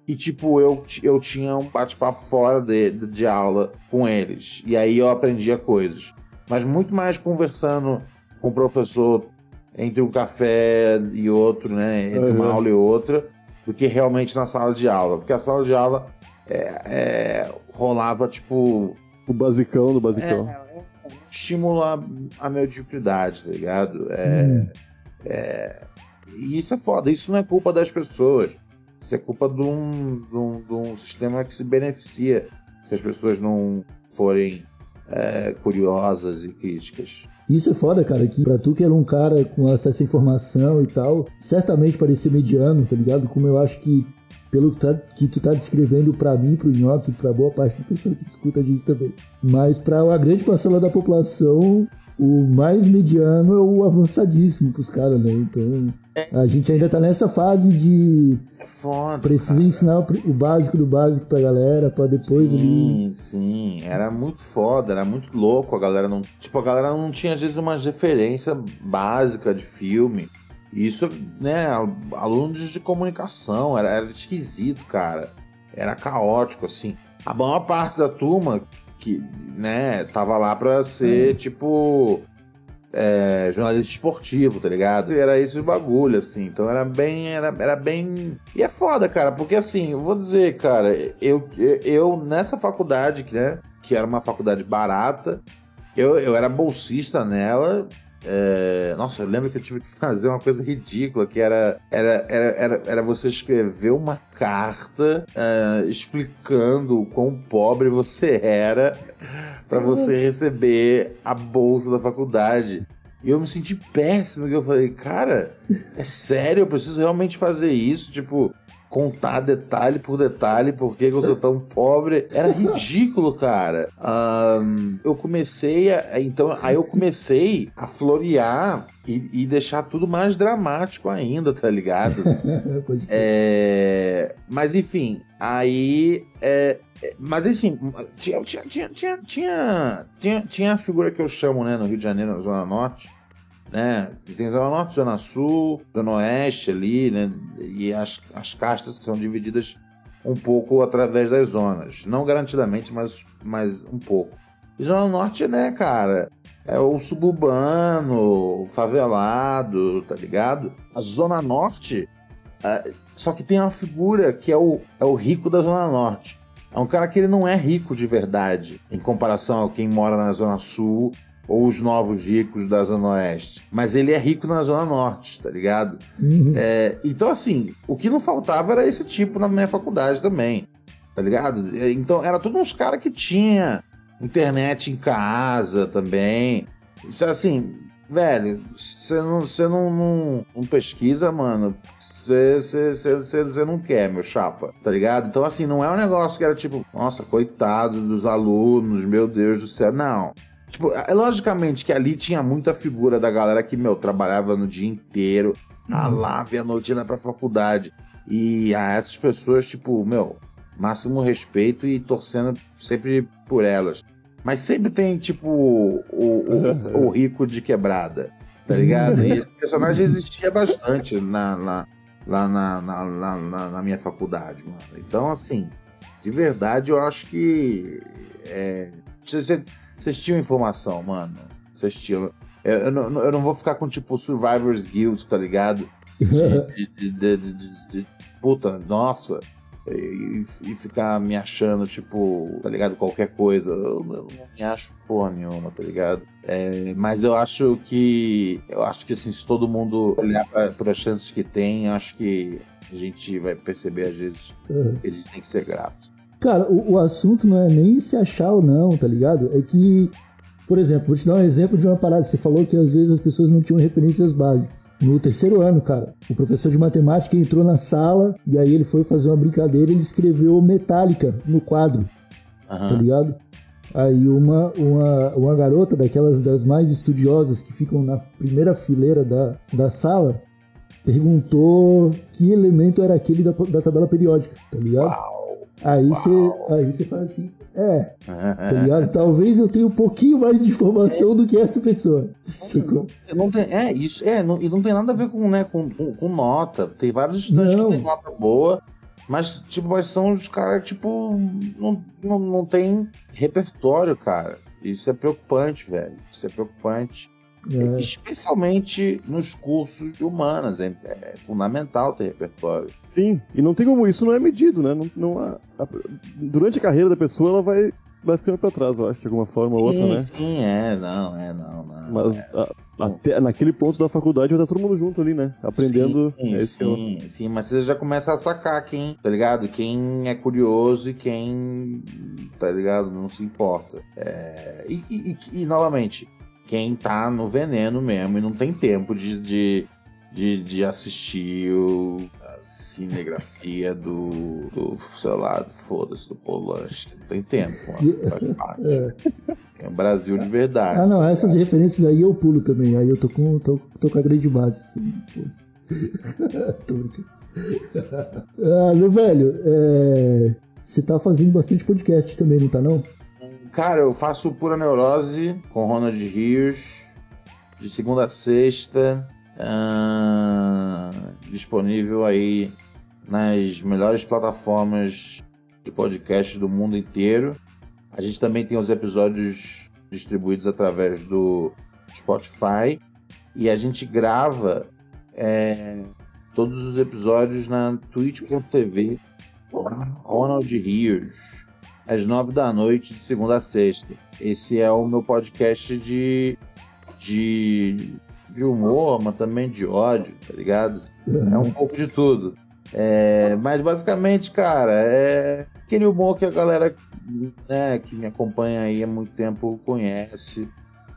E, tipo, eu, eu tinha um bate-papo fora de, de, de aula com eles. E aí eu aprendia coisas. Mas muito mais conversando com o professor entre um café e outro, né? Entre uma Uhum. aula e outra, do que realmente na sala de aula. Porque a sala de aula é, é, rolava, tipo, O basicão do é, basicão. é um estímulo à, à mediocridade, tá ligado? É, Hum. é, e isso é foda, isso não é culpa das pessoas. Isso é culpa de um, de um, de um sistema que se beneficia se as pessoas não forem é, curiosas e críticas. Isso é foda, cara, que pra tu que era um cara com acesso à informação e tal, certamente parecia mediano, tá ligado? Como eu acho que, pelo que, tá- que tu tá descrevendo pra mim, pro Nhoque, pra boa parte da pessoa que escuta a gente também. Mas pra a grande parcela da população, o mais mediano é o avançadíssimo pros caras, né? Então, a gente ainda tá nessa fase de É foda. precisa cara. ensinar o básico do básico pra galera, pra depois ali... Sim, sim. Era muito foda, era muito louco. A galera não. Tipo, a galera não tinha, às vezes, uma referência básica de filme. Isso, né, alunos de comunicação, era, era esquisito, cara. Era caótico, assim. A maior parte da turma que, né, tava lá pra ser, tipo, é, jornalista esportivo, tá ligado? E era esse bagulho, assim. Então era bem, era, era bem... E é foda, cara, porque assim, eu vou dizer, cara, eu, eu, nessa faculdade, né, que era uma faculdade barata, eu, eu era bolsista nela, é, Nossa, eu lembro que eu tive que fazer uma coisa ridícula, que era, era, era, era, era você escrever uma carta é, explicando o quão pobre você era para você receber a bolsa da faculdade. E eu me senti péssimo, que eu falei, cara, é sério, eu preciso realmente fazer isso, tipo, contar detalhe por detalhe por que eu sou tão pobre. Era ridículo, cara. Ahn, eu comecei a. Então, aí eu comecei a florear e, e deixar tudo mais dramático ainda, tá ligado? É, mas enfim, aí. é, é, mas enfim, tinha, tinha, tinha, tinha, tinha, tinha, tinha a figura que eu chamo, né, no Rio de Janeiro, na Zona Norte, né? Tem Zona Norte, Zona Sul, Zona Oeste ali, né? E as, as castas são divididas um pouco através das zonas. Não garantidamente, mas, mas um pouco. E Zona Norte, né, cara? É o suburbano, o favelado, tá ligado? A Zona Norte Só que tem uma figura que é o, é o rico da Zona Norte. É um cara que ele não é rico de verdade, em comparação a quem mora na Zona Sul ou os novos ricos da Zona Oeste. Mas ele é rico na Zona Norte, tá ligado? Uhum. É, então, assim, o que não faltava era esse tipo na minha faculdade também, tá ligado? É, Então, era todos uns caras que tinha internet em casa também. Isso, assim, velho, você não, você não, não, não pesquisa, mano. Você não quer, meu chapa, tá ligado? Então, assim, não é um negócio que era tipo, nossa, coitado dos alunos, meu Deus do céu. Não. Tipo, é logicamente que ali tinha muita figura da galera que, meu, trabalhava no dia inteiro, lá, via a noite ia pra faculdade. E a essas pessoas, tipo, meu, máximo respeito e torcendo sempre por elas. Mas sempre tem, tipo, o, o, o rico de quebrada, tá ligado? E esse personagem existia bastante na, na- lá na, na, na, na- na minha faculdade, mano. Então, assim, de verdade, eu acho que. é, Vocês tinham informação, mano. Vocês tinham. Eu, eu não, eu não vou ficar com, tipo, Survivor's Guild, tá ligado? de, de- de- puta, nossa, e, e ficar me achando, tipo, tá ligado? Qualquer coisa. Eu, eu não me acho porra nenhuma, tá ligado? É, mas eu acho que. Eu acho que assim, se todo mundo olhar para as chances que tem, acho que a gente vai perceber às vezes Uhum. que a gente tem que ser grato. Cara, o, o assunto não é nem se achar ou não, tá ligado? É que, por exemplo, vou te dar um exemplo de uma parada. Você falou que às vezes as pessoas não tinham referências básicas. No terceiro ano, cara, o professor de matemática entrou na sala e aí ele foi fazer uma brincadeira e ele escreveu Metallica no quadro, Aham. tá ligado? Aí uma, uma, uma garota daquelas das mais estudiosas que ficam na primeira fileira da, da sala perguntou que elemento era aquele da, da tabela periódica, tá ligado? Aí você aí você fala assim, é, tá ligado? Talvez eu tenha um pouquinho mais de informação do que essa pessoa. Sacou? Não tem, é, isso, é, não, e não tem nada a ver com, né, com, com, com nota. Tem vários estudantes Não. que têm nota boa, mas, tipo, mas são os caras, tipo, não, não, não tem repertório, cara. Isso é preocupante, velho. Isso é preocupante. É, Especialmente nos cursos de humanas. É, é fundamental ter repertório. Sim, e não tem como, isso não é medido, né? Não, não há- a- durante a carreira da pessoa, ela vai, vai ficando pra trás, eu acho, de alguma forma ou outra, sim, né? sim, é, não, é, não, não. Mas é. a- até naquele ponto da faculdade vai estar todo mundo junto ali, né? Aprendendo. Sim, é eu- sim, sim, mas você já começa a sacar quem, tá ligado? Quem é curioso e quem, tá ligado? Não se importa. É, e, e- e- e, novamente, quem tá no veneno mesmo e não tem tempo de, de, de, de assistir o, a cinegrafia do, do sei lá, foda-se, do Polanski. Não tem tempo, mano. Parte. É um Brasil de verdade. Ah, não, essas referências aí eu pulo também. Aí eu tô com, tô, tô com a grande base. Assim, tô ah, meu velho, é, você tá fazendo bastante podcast também, não tá não? Cara, eu faço Pura Neurose com Ronald Rios, de segunda a sexta, ah, disponível aí nas melhores plataformas de podcast do mundo inteiro. A gente também tem os episódios distribuídos através do Spotify e a gente grava é, todos os episódios na twitch.tv Ronald Rios às nove da noite, de segunda a sexta. Esse é o meu podcast de, de, de humor, mas também de ódio, tá ligado? É um pouco de tudo. É, mas basicamente, cara, é aquele humor que a galera né, que me acompanha aí há muito tempo conhece,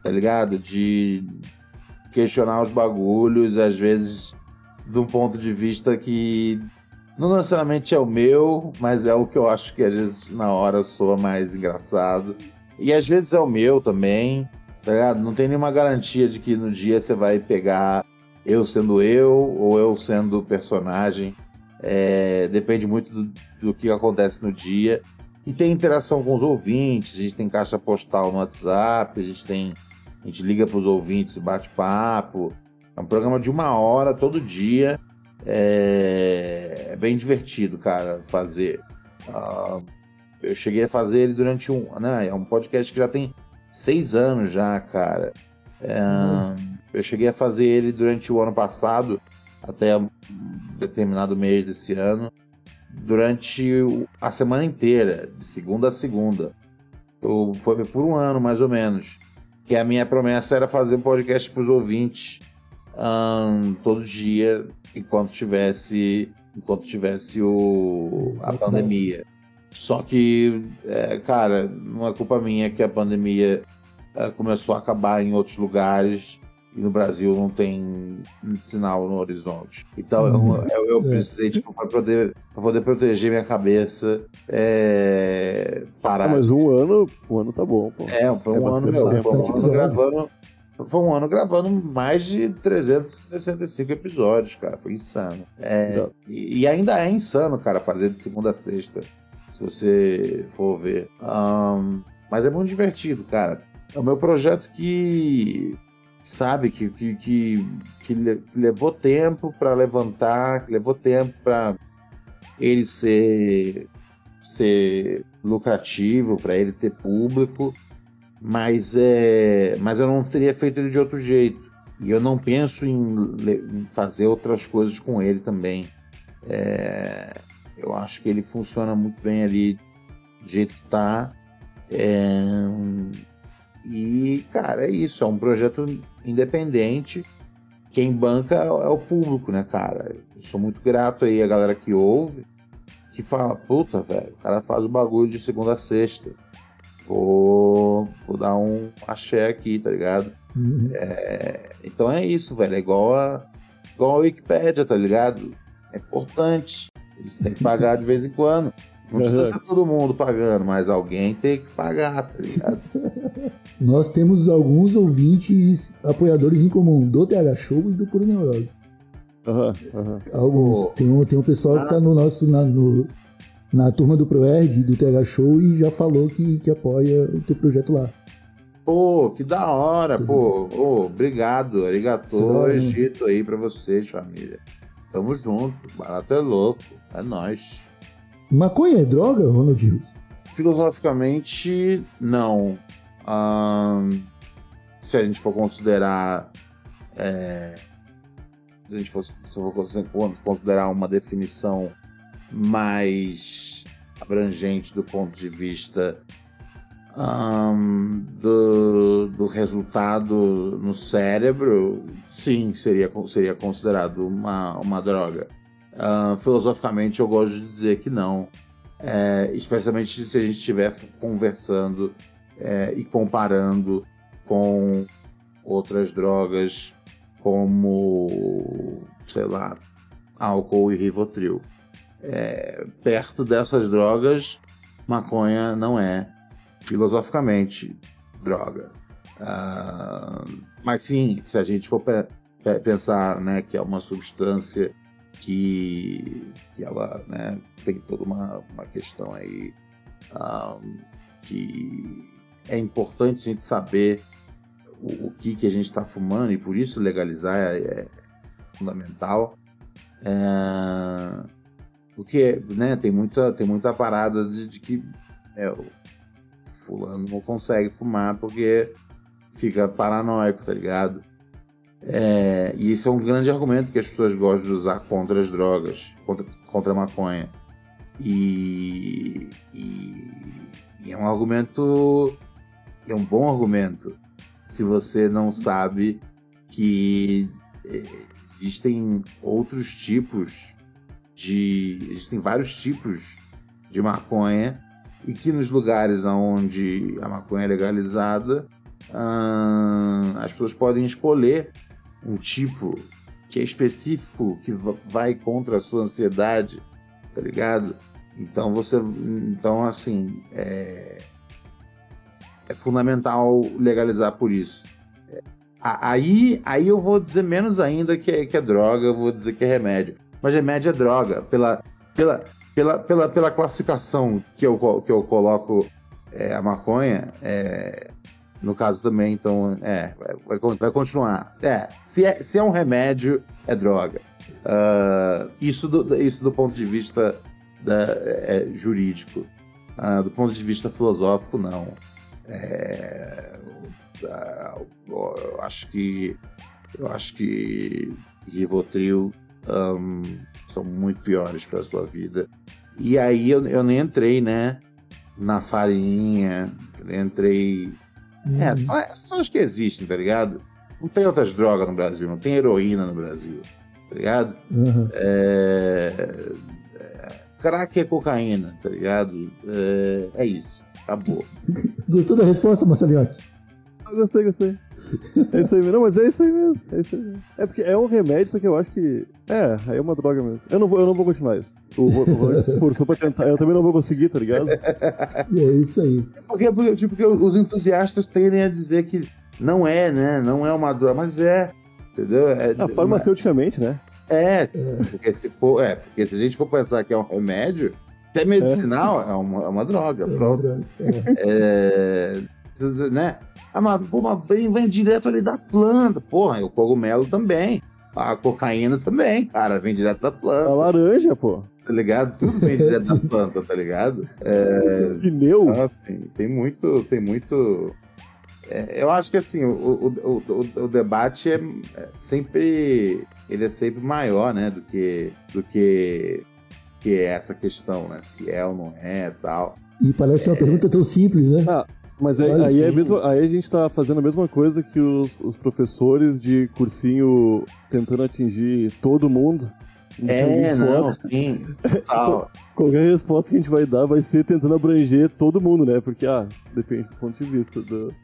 tá ligado? De questionar os bagulhos, às vezes de um ponto de vista que não necessariamente é o meu, mas é o que eu acho que às vezes na hora soa mais engraçado. E às vezes é o meu também, tá ligado? Não tem nenhuma garantia de que no dia você vai pegar eu sendo eu ou eu sendo personagem. É, depende muito do, do que acontece no dia. E tem interação com os ouvintes, a gente tem caixa postal no WhatsApp, a gente tem. A gente liga para os ouvintes bate papo. É um programa de uma hora todo dia. É, é bem divertido, cara, fazer. Ah, eu cheguei a fazer ele durante um. Né, é um podcast que já tem seis anos já, cara. É, Eu cheguei a fazer ele durante o ano passado, até um determinado mês desse ano, durante a semana inteira, de segunda a segunda. Eu, foi por um ano, mais ou menos. Que a minha promessa era fazer um podcast para os ouvintes um, todo dia, enquanto tivesse, enquanto tivesse o, a pandemia. Só que, é, cara, não é culpa minha que a pandemia é, começou a acabar em outros lugares e no Brasil não tem sinal no horizonte. Então eu, eu, eu precisei, tipo, para poder, pra poder proteger minha cabeça, é, parar. Ah, mas um ano, um ano tá bom, pô. É, foi um É ano, bastante meu, foi um ano gravando. Foi um ano gravando mais de 365 episódios, cara. Foi insano. É, e, e ainda é insano, cara, fazer de segunda a sexta. Se você for ver. Ahn, mas é muito divertido, cara. É o meu projeto que. Sabe, que, que, que, que le- que levou tempo pra levantar, que levou tempo pra ele ser, ser lucrativo, pra ele ter público mas é mas eu não teria feito ele de outro jeito. E eu não penso em, em fazer outras coisas com ele também. É, eu acho que ele funciona muito bem ali do jeito que tá. É, e cara é isso. É um projeto independente. Quem banca é o público né cara? Eu sou muito grato aí a galera que ouve que fala puta velho o cara faz o bagulho de segunda a sexta vou, vou dar um axé aqui, tá ligado? Uhum. É, então é isso, velho. É igual a, igual a Wikipédia, tá ligado? É importante. Eles têm que pagar de vez em quando. Não precisa Uhum. ser todo mundo pagando, mas alguém tem que pagar, tá ligado? Nós temos alguns ouvintes apoiadores em comum, do TH Show e do Puro Neurose. Aham, aham. Alguns. Tem, um, tem um pessoal que tá no nosso. Na, no- na turma do ProErd, do TH Show, e já falou que, que apoia o teu projeto lá. Pô, que da hora, pô. Ô, obrigado, arigato, Sim. Egito aí pra vocês, família. Tamo junto, barato é louco, é nóis. Maconha é droga, Ronald Rios? Filosoficamente, não. Se a gente for considerar. é, se a gente fosse, se for considerar uma definição mais abrangente do ponto de vista ahn, do, do resultado no cérebro, sim, seria, seria considerado uma, uma droga. Ahn, filosoficamente, eu gosto de dizer que não. É, especialmente se a gente estiver conversando é, e comparando com outras drogas como, sei lá, álcool e Rivotril. É, perto dessas drogas, maconha não é filosoficamente droga. Ah, mas sim, se a gente for pe- pe- pensar né, que é uma substância que, que ela né, tem toda uma, uma questão aí ah, que é importante a gente saber o, o que, que a gente está fumando e por isso legalizar é, é fundamental. É, porque né, tem, muita, tem muita parada de, de que é, o fulano não consegue fumar porque fica paranoico, tá ligado? É, e isso é um grande argumento que as pessoas gostam de usar contra as drogas, contra, contra a maconha. E, e, e é um argumento, é um bom argumento, se você não sabe que eh, existem outros tipos de. Existem vários tipos de maconha e que nos lugares onde a maconha é legalizada, ah, as pessoas podem escolher um tipo que é específico, que va- vai contra a sua ansiedade, tá ligado? Então você. Então, assim, é, é fundamental legalizar por isso. É, Aí, aí eu vou dizer menos ainda que é, que é droga, eu vou dizer que é remédio. Mas remédio é droga, pela, pela, pela, pela, pela classificação que eu, que eu coloco é, a maconha, é, no caso também, então, é, vai, vai con- vai continuar. É, se é, se é um remédio, é droga. Ah, isso, do, isso do ponto de vista da- é, jurídico. Ah, do ponto de vista filosófico, não. É, ah, eu acho que eu acho que Rivotril ahn, são muito piores para sua vida. E aí eu, eu nem entrei, né? Na farinha, entrei. É, só, só as que existem, tá ligado? Não tem outras drogas no Brasil, não tem heroína no Brasil, tá ligado? Aham. É, é, crack é cocaína, tá ligado? É, é isso, acabou. Gostou da resposta, Marcelinhotti? Ah, gostei, gostei. É isso aí mesmo. Não, mas é isso aí mesmo. É isso aí mesmo. É porque é um remédio, só que eu acho que. É, aí é uma droga mesmo. Eu não vou, eu não vou continuar isso. O Ro- o Ronald se esforçou pra tentar. Eu também não vou conseguir, tá ligado? E é isso aí. Porque, porque, tipo, porque os entusiastas tendem a dizer que não é, né? Não é uma droga, mas é. Entendeu? É, Ah, farmaceuticamente, né? é, porque se for, é, porque se a gente for pensar que é um remédio, até medicinal é, uma, é uma droga, pronto. É. É, né? Ah, mas, pô, mas vem, vem direto ali da planta. Porra, e o cogumelo também. A cocaína também, cara, vem direto da A planta, laranja, pô. tá ligado? Tudo vem direto da planta, tá ligado? É, Pneu. então, assim, tem muito. Tem muito. é, eu acho que assim, o, o, o, o debate é, é sempre. Ele é sempre maior, né? Do que. Do que. Que essa questão, né? Se é ou não é tal. E parece uma pergunta tão simples, né? Mas aí, aí, é mesmo, aí a gente tá fazendo a mesma coisa que os, os professores de cursinho tentando atingir todo mundo. É, não, sim. Qualquer resposta que a gente vai dar vai ser tentando abranger todo mundo, né? Porque, ah, depende do ponto de vista do. tá?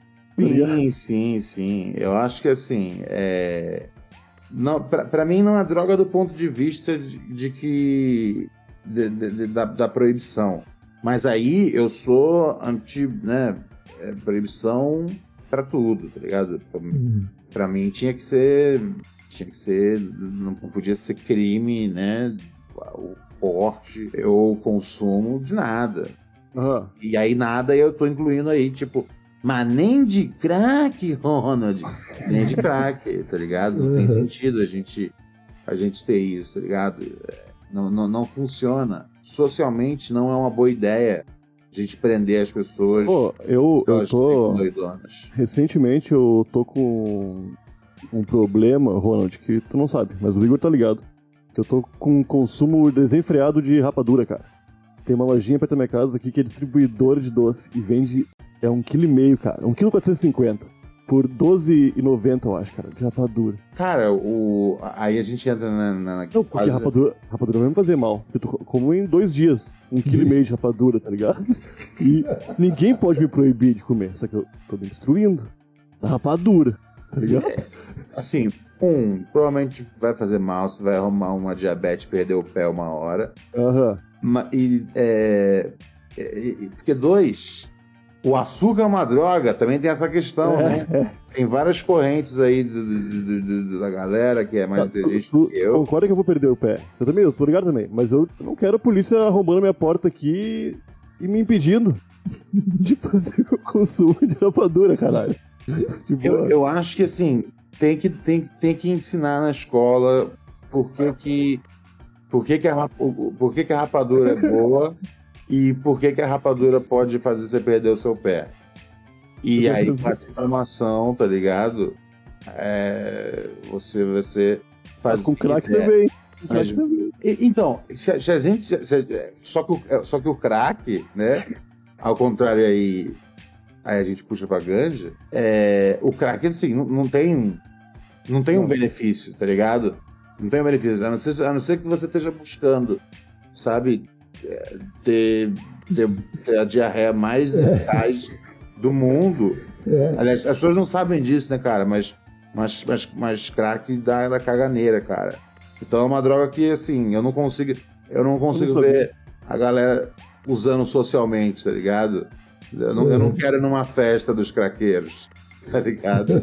Sim, sim, sim. Eu acho que assim, é... não, pra, pra mim não é droga do ponto de vista de, de que de- de- de- da, da proibição. Mas aí eu sou anti, né? É, proibição pra tudo, tá ligado? Pra, Hum. pra mim tinha que ser, tinha que ser, não podia ser crime, né? O porte ou o consumo de nada. Aham. E aí nada eu tô incluindo aí, tipo, mas nem de crack, Ronald. Nem de crack, tá ligado? Não tem Uhum. sentido a gente, a gente ter isso, tá ligado? É, Não, não, não funciona. Socialmente não é uma boa ideia a gente prender as pessoas. Pô, eu, eu tô. Recentemente eu tô com um problema, Ronald, que tu não sabe, mas o Igor tá ligado. Que eu tô com um consumo desenfreado de rapadura, cara. Tem uma lojinha perto da minha casa aqui que é distribuidora de doce e vende. É um quilo e meio, cara. Um quilo e 450. Por 12,90, eu acho, cara, de rapadura. Cara, o, aí a gente entra na. na, na Não, porque quase- rapadura, rapadura vai me fazer mal. Eu tô como em dois dias. Um quilo e meio de rapadura, tá ligado? E ninguém pode me proibir de comer. Só que eu tô me destruindo. Da rapadura, tá ligado? Assim, um, provavelmente vai fazer mal, você vai arrumar uma diabetes, perder o pé uma hora. Aham. Ma- e, é, é, e- porque dois, o açúcar é uma droga, também tem essa questão, É. né? Tem várias correntes aí do- do- do- da galera que é mais tu, inteligente tu, do que eu. concorda que eu vou perder o pé? Eu também, eu tô ligado também. Mas eu não quero a polícia arrombando minha porta aqui e me impedindo de fazer o consumo de rapadura, caralho. Eu, eu acho que assim, tem que, tem, tem que ensinar na escola por que, que, por que, que, a, por que, que a rapadura é boa e por que, que a rapadura pode fazer você perder o seu pé. E aí, com essa informação, tá ligado? É, você, você faz com o crack também. Mas- Então, se a, se a gente. se só, que o, só que o crack, né? Ao contrário aí. Aí a gente puxa pra ganja. É, o crack, assim, não, não tem. Não tem um benefício, tá ligado? Não tem um benefício. A não ser, a não ser que você esteja buscando, sabe? É, Ter, ter, ter a diarreia mais eficaz do mundo. É. Aliás, as pessoas não sabem disso, né, cara? Mas, mas, mas, mas crack dá, dá caganeira, cara. Então é uma droga que, assim, eu não consigo. Eu não consigo sabia. ver a galera usando socialmente, tá ligado? Eu não, eu não quero ir numa festa dos craqueiros, tá ligado?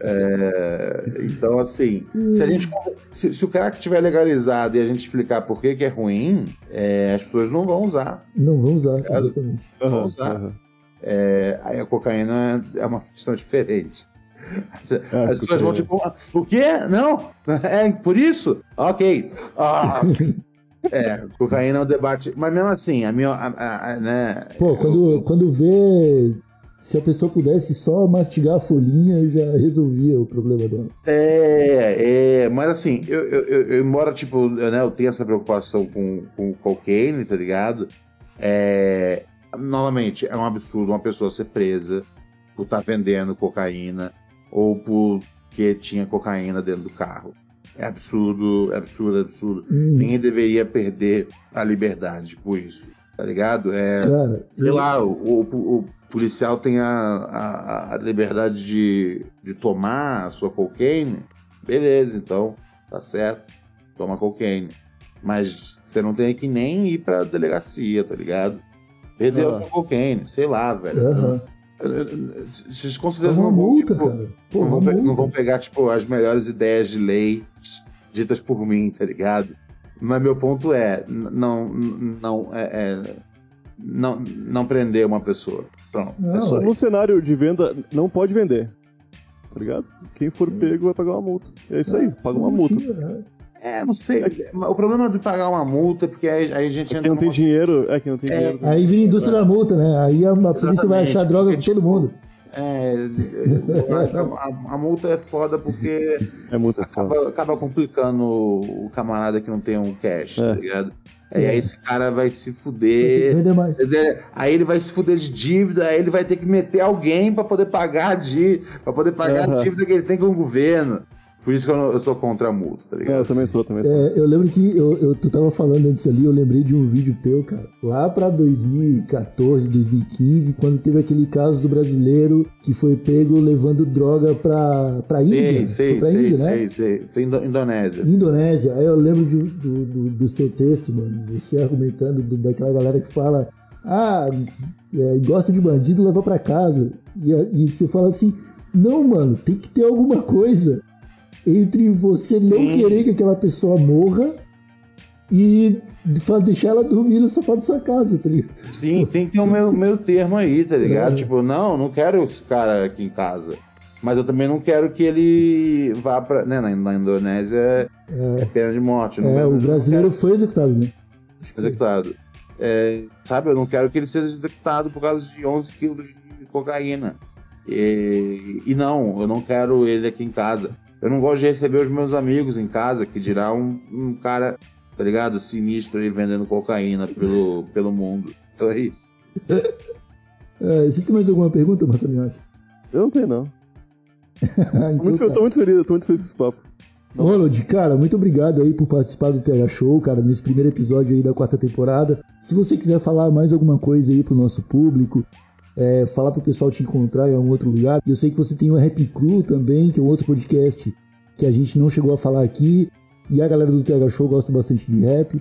É, então, assim, se a gente. Se, se o crack tiver legalizado e a gente explicar por que, que é ruim, é, as pessoas não vão usar. Não vão usar, exatamente. Vão Aham, usar. aham. É, aí a cocaína é uma questão diferente. As Ah, pessoas vão tipo, "Ah, o quê? Não? É por isso? Ok. Ah. É, cocaína é um debate. Mas mesmo assim, a minha. a- a- a- né, Pô, quando, quando vê Se a pessoa pudesse só mastigar a folhinha, já resolvia o problema dela. É, é, mas assim, eu, eu, eu, eu- embora, tipo, eu, né, eu tenha essa preocupação com, com cocaine, tá ligado? É, novamente, é um absurdo uma pessoa ser presa por estar vendendo cocaína ou porque tinha cocaína dentro do carro. É absurdo, é absurdo, é absurdo. Hum, Ninguém deveria perder a liberdade por isso, tá ligado? É, cara, sei lá, o, o- o policial tem a, a, a liberdade de, de tomar a sua cocaine, beleza, então, tá certo, toma cocaine. Mas você não tem que nem ir pra delegacia, tá ligado? Perdeu Ah. a sua cocaine, sei lá, velho. Aham. Vocês uma não vão, multa, tipo, cara. Pô, não, vão pe- não multa. vão pegar, tipo, as melhores ideias de lei ditas por mim, tá ligado? Mas meu ponto é, não, não, é, é- não, não prender uma pessoa. Pronto, é Não, só No cenário de venda, não pode vender. Tá ligado? Quem for pego vai pagar uma multa. É isso aí, paga uma multa. Né? É, não sei. O problema de pagar uma multa é porque aí, aí a gente Quem entra não tem numa- dinheiro, é quem não tem É. dinheiro. Aí vira a indústria da multa, né? Aí a, a polícia vai achar droga pra todo tipo, mundo. É, a, a- a multa é foda porque É multa foda. acaba, acaba complicando o camarada que não tem um cash, É. tá ligado? Aí, aí esse cara vai se fuder. vender mais. Aí ele vai se fuder de dívida, aí ele vai ter que meter alguém pra poder pagar a dívida, pra poder pagar a Aham. dívida que ele tem com o governo. Por isso que eu, não- eu sou contra a multa, tá É, ligado? eu também sou, também sou. É, eu lembro que eu, eu- tu tava falando antes ali, eu lembrei de um vídeo teu, cara. Lá pra 2014, 2015, quando teve aquele caso do brasileiro que foi pego levando droga pra, pra Índia. Sei, sei, foi pra sei, Índia, né? sei, sei. Foi Indo- Indonésia. Indonésia. Aí eu lembro de- do, do, do seu texto, mano. Você argumentando do- daquela galera que fala: Ah, é, gosta de bandido, leva pra casa. E, e você fala assim: Não, mano, tem que ter alguma coisa entre você não Sim. querer que aquela pessoa morra e deixar ela dormir no sofá da sua casa, tá ligado? Sim, tem que ter um meio, meio termo aí, tá ligado? É. Tipo, não, não quero esse cara aqui em casa. Mas eu também não quero que ele vá pra. Né, na, na Indonésia é, é pena de morte. É, o brasileiro foi executado, né? Executado. É, sabe, eu não quero que ele seja executado por causa de 11 quilos de cocaína. E, e não, eu não quero ele aqui em casa. Eu não gosto de receber os meus amigos em casa, que dirá um, um cara, tá ligado? Sinistro aí vendendo cocaína pelo, pelo mundo. Então é isso. É, você tem mais alguma pergunta, Massarinhoque? Eu não tenho, não. Tô muito, então fe- tá. tô muito feliz, eu tô muito feliz com esse papo. Ronald, cara, muito obrigado aí por participar do TH Show, cara, nesse primeiro episódio aí da quarta temporada. Se você quiser falar mais alguma coisa aí pro nosso público, é, falar pro pessoal te encontrar em algum outro lugar. Eu sei que você tem o Rap Crew também, que é um outro podcast que a gente não chegou a falar aqui. E a galera do TH Show gosta bastante de rap.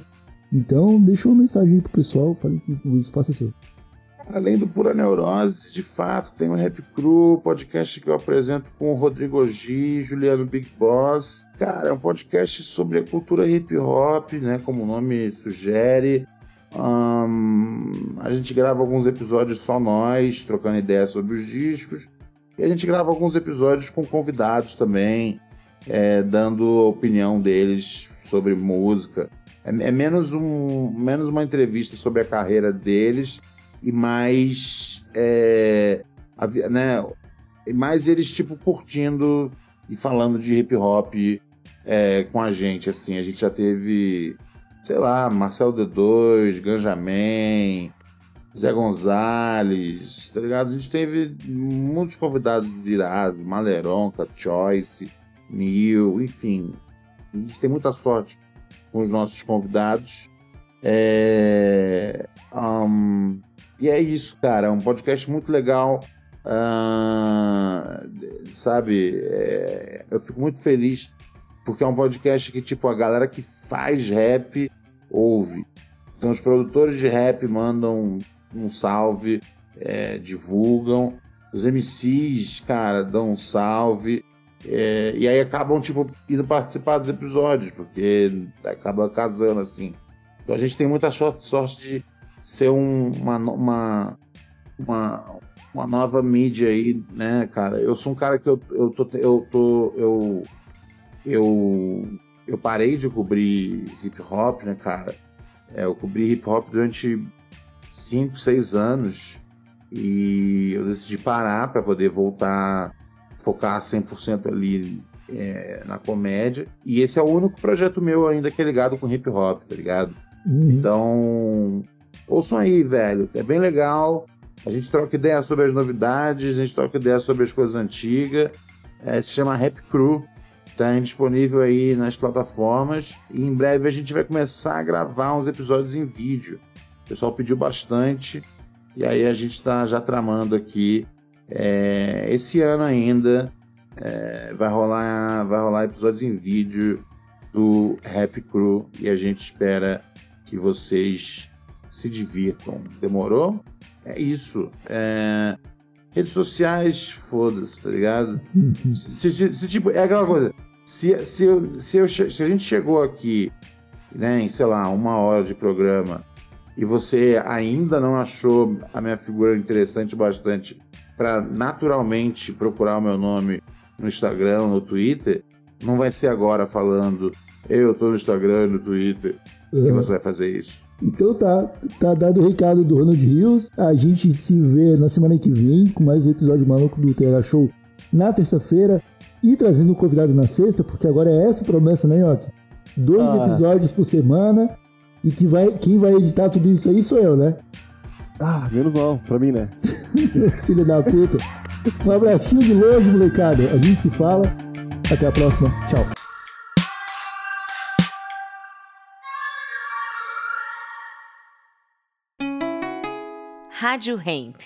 Então, deixa uma mensagem aí pro pessoal, fale que o espaço é seu. Além do Pura Neurose, de fato, tem o Rap Cru, podcast que eu apresento com o Rodrigo G, Juliano Big Boss. Cara, é um podcast sobre a cultura hip hop, né? Como o nome sugere. A gente grava alguns episódios só nós, trocando ideias sobre os discos. E a gente grava alguns episódios com convidados também, é, dando a opinião deles sobre música. É, é menos, um, menos uma entrevista sobre a carreira deles e mais é, a né, e mais eles tipo curtindo e falando de hip hop é, com a gente assim a gente já teve sei lá Marcel D2 Ganjamin Zé Gonzalez tá ligado a gente teve muitos convidados virados Maleronca Choice Neil enfim a gente tem muita sorte com os nossos convidados é, ahn, e é isso, cara. É um podcast muito legal. Ah, sabe? É, eu fico muito feliz porque é um podcast que, tipo, a galera que faz rap ouve. Então, os produtores de rap mandam um salve, é, divulgam. Os MCs, cara, dão um salve. É, e aí acabam, tipo, indo participar dos episódios, porque acaba casando, assim. Então a gente tem muita so- sorte de ser um- uma, uma, uma, uma nova mídia aí, né, cara? Eu sou um cara que eu, eu tô. Eu, tô eu, eu, eu parei de cobrir hip hop, né, cara? É, eu cobri hip hop durante 5, 6 anos. E eu decidi parar para poder voltar, focar 100% ali é, na comédia. E esse é o único projeto meu ainda que é ligado com hip hop, tá ligado? Uhum. Então, ouçam aí, velho. É bem legal. A gente troca ideia sobre as novidades, a gente troca ideia sobre as coisas antigas. É, se chama Rap Crew. Está disponível aí nas plataformas. E em breve a gente vai começar a gravar uns episódios em vídeo. O pessoal pediu bastante. E aí a gente está já tramando aqui. É, esse ano ainda é, vai, rolar, vai rolar episódios em vídeo do Rap Crew. E a gente espera que vocês se divirtam. Demorou? É isso. É... Redes sociais, foda-se, tá ligado? se, se- se, tipo, é aquela coisa. Se, se, eu- se, eu se a gente chegou aqui, né, em, sei lá, uma hora de programa, e você ainda não achou a minha figura interessante bastante para naturalmente procurar o meu nome no Instagram, no Twitter, não vai ser agora falando eu tô no Instagram, no Twitter, que você vai fazer isso. Então tá, tá dado o recado do Ronald Rios. A gente se vê na semana que vem com mais um episódio maluco do TH Show na terça-feira e trazendo um convidado na sexta, porque agora é essa a promessa, né, Nhoque? Dois Ah. episódios por semana e que vai, quem vai editar tudo isso aí sou eu, né? Ah, menos mal, pra mim, né? Filho da puta. Um abracinho de longe, molecada. A gente se fala. Até a próxima. Tchau. Rádio Hemp.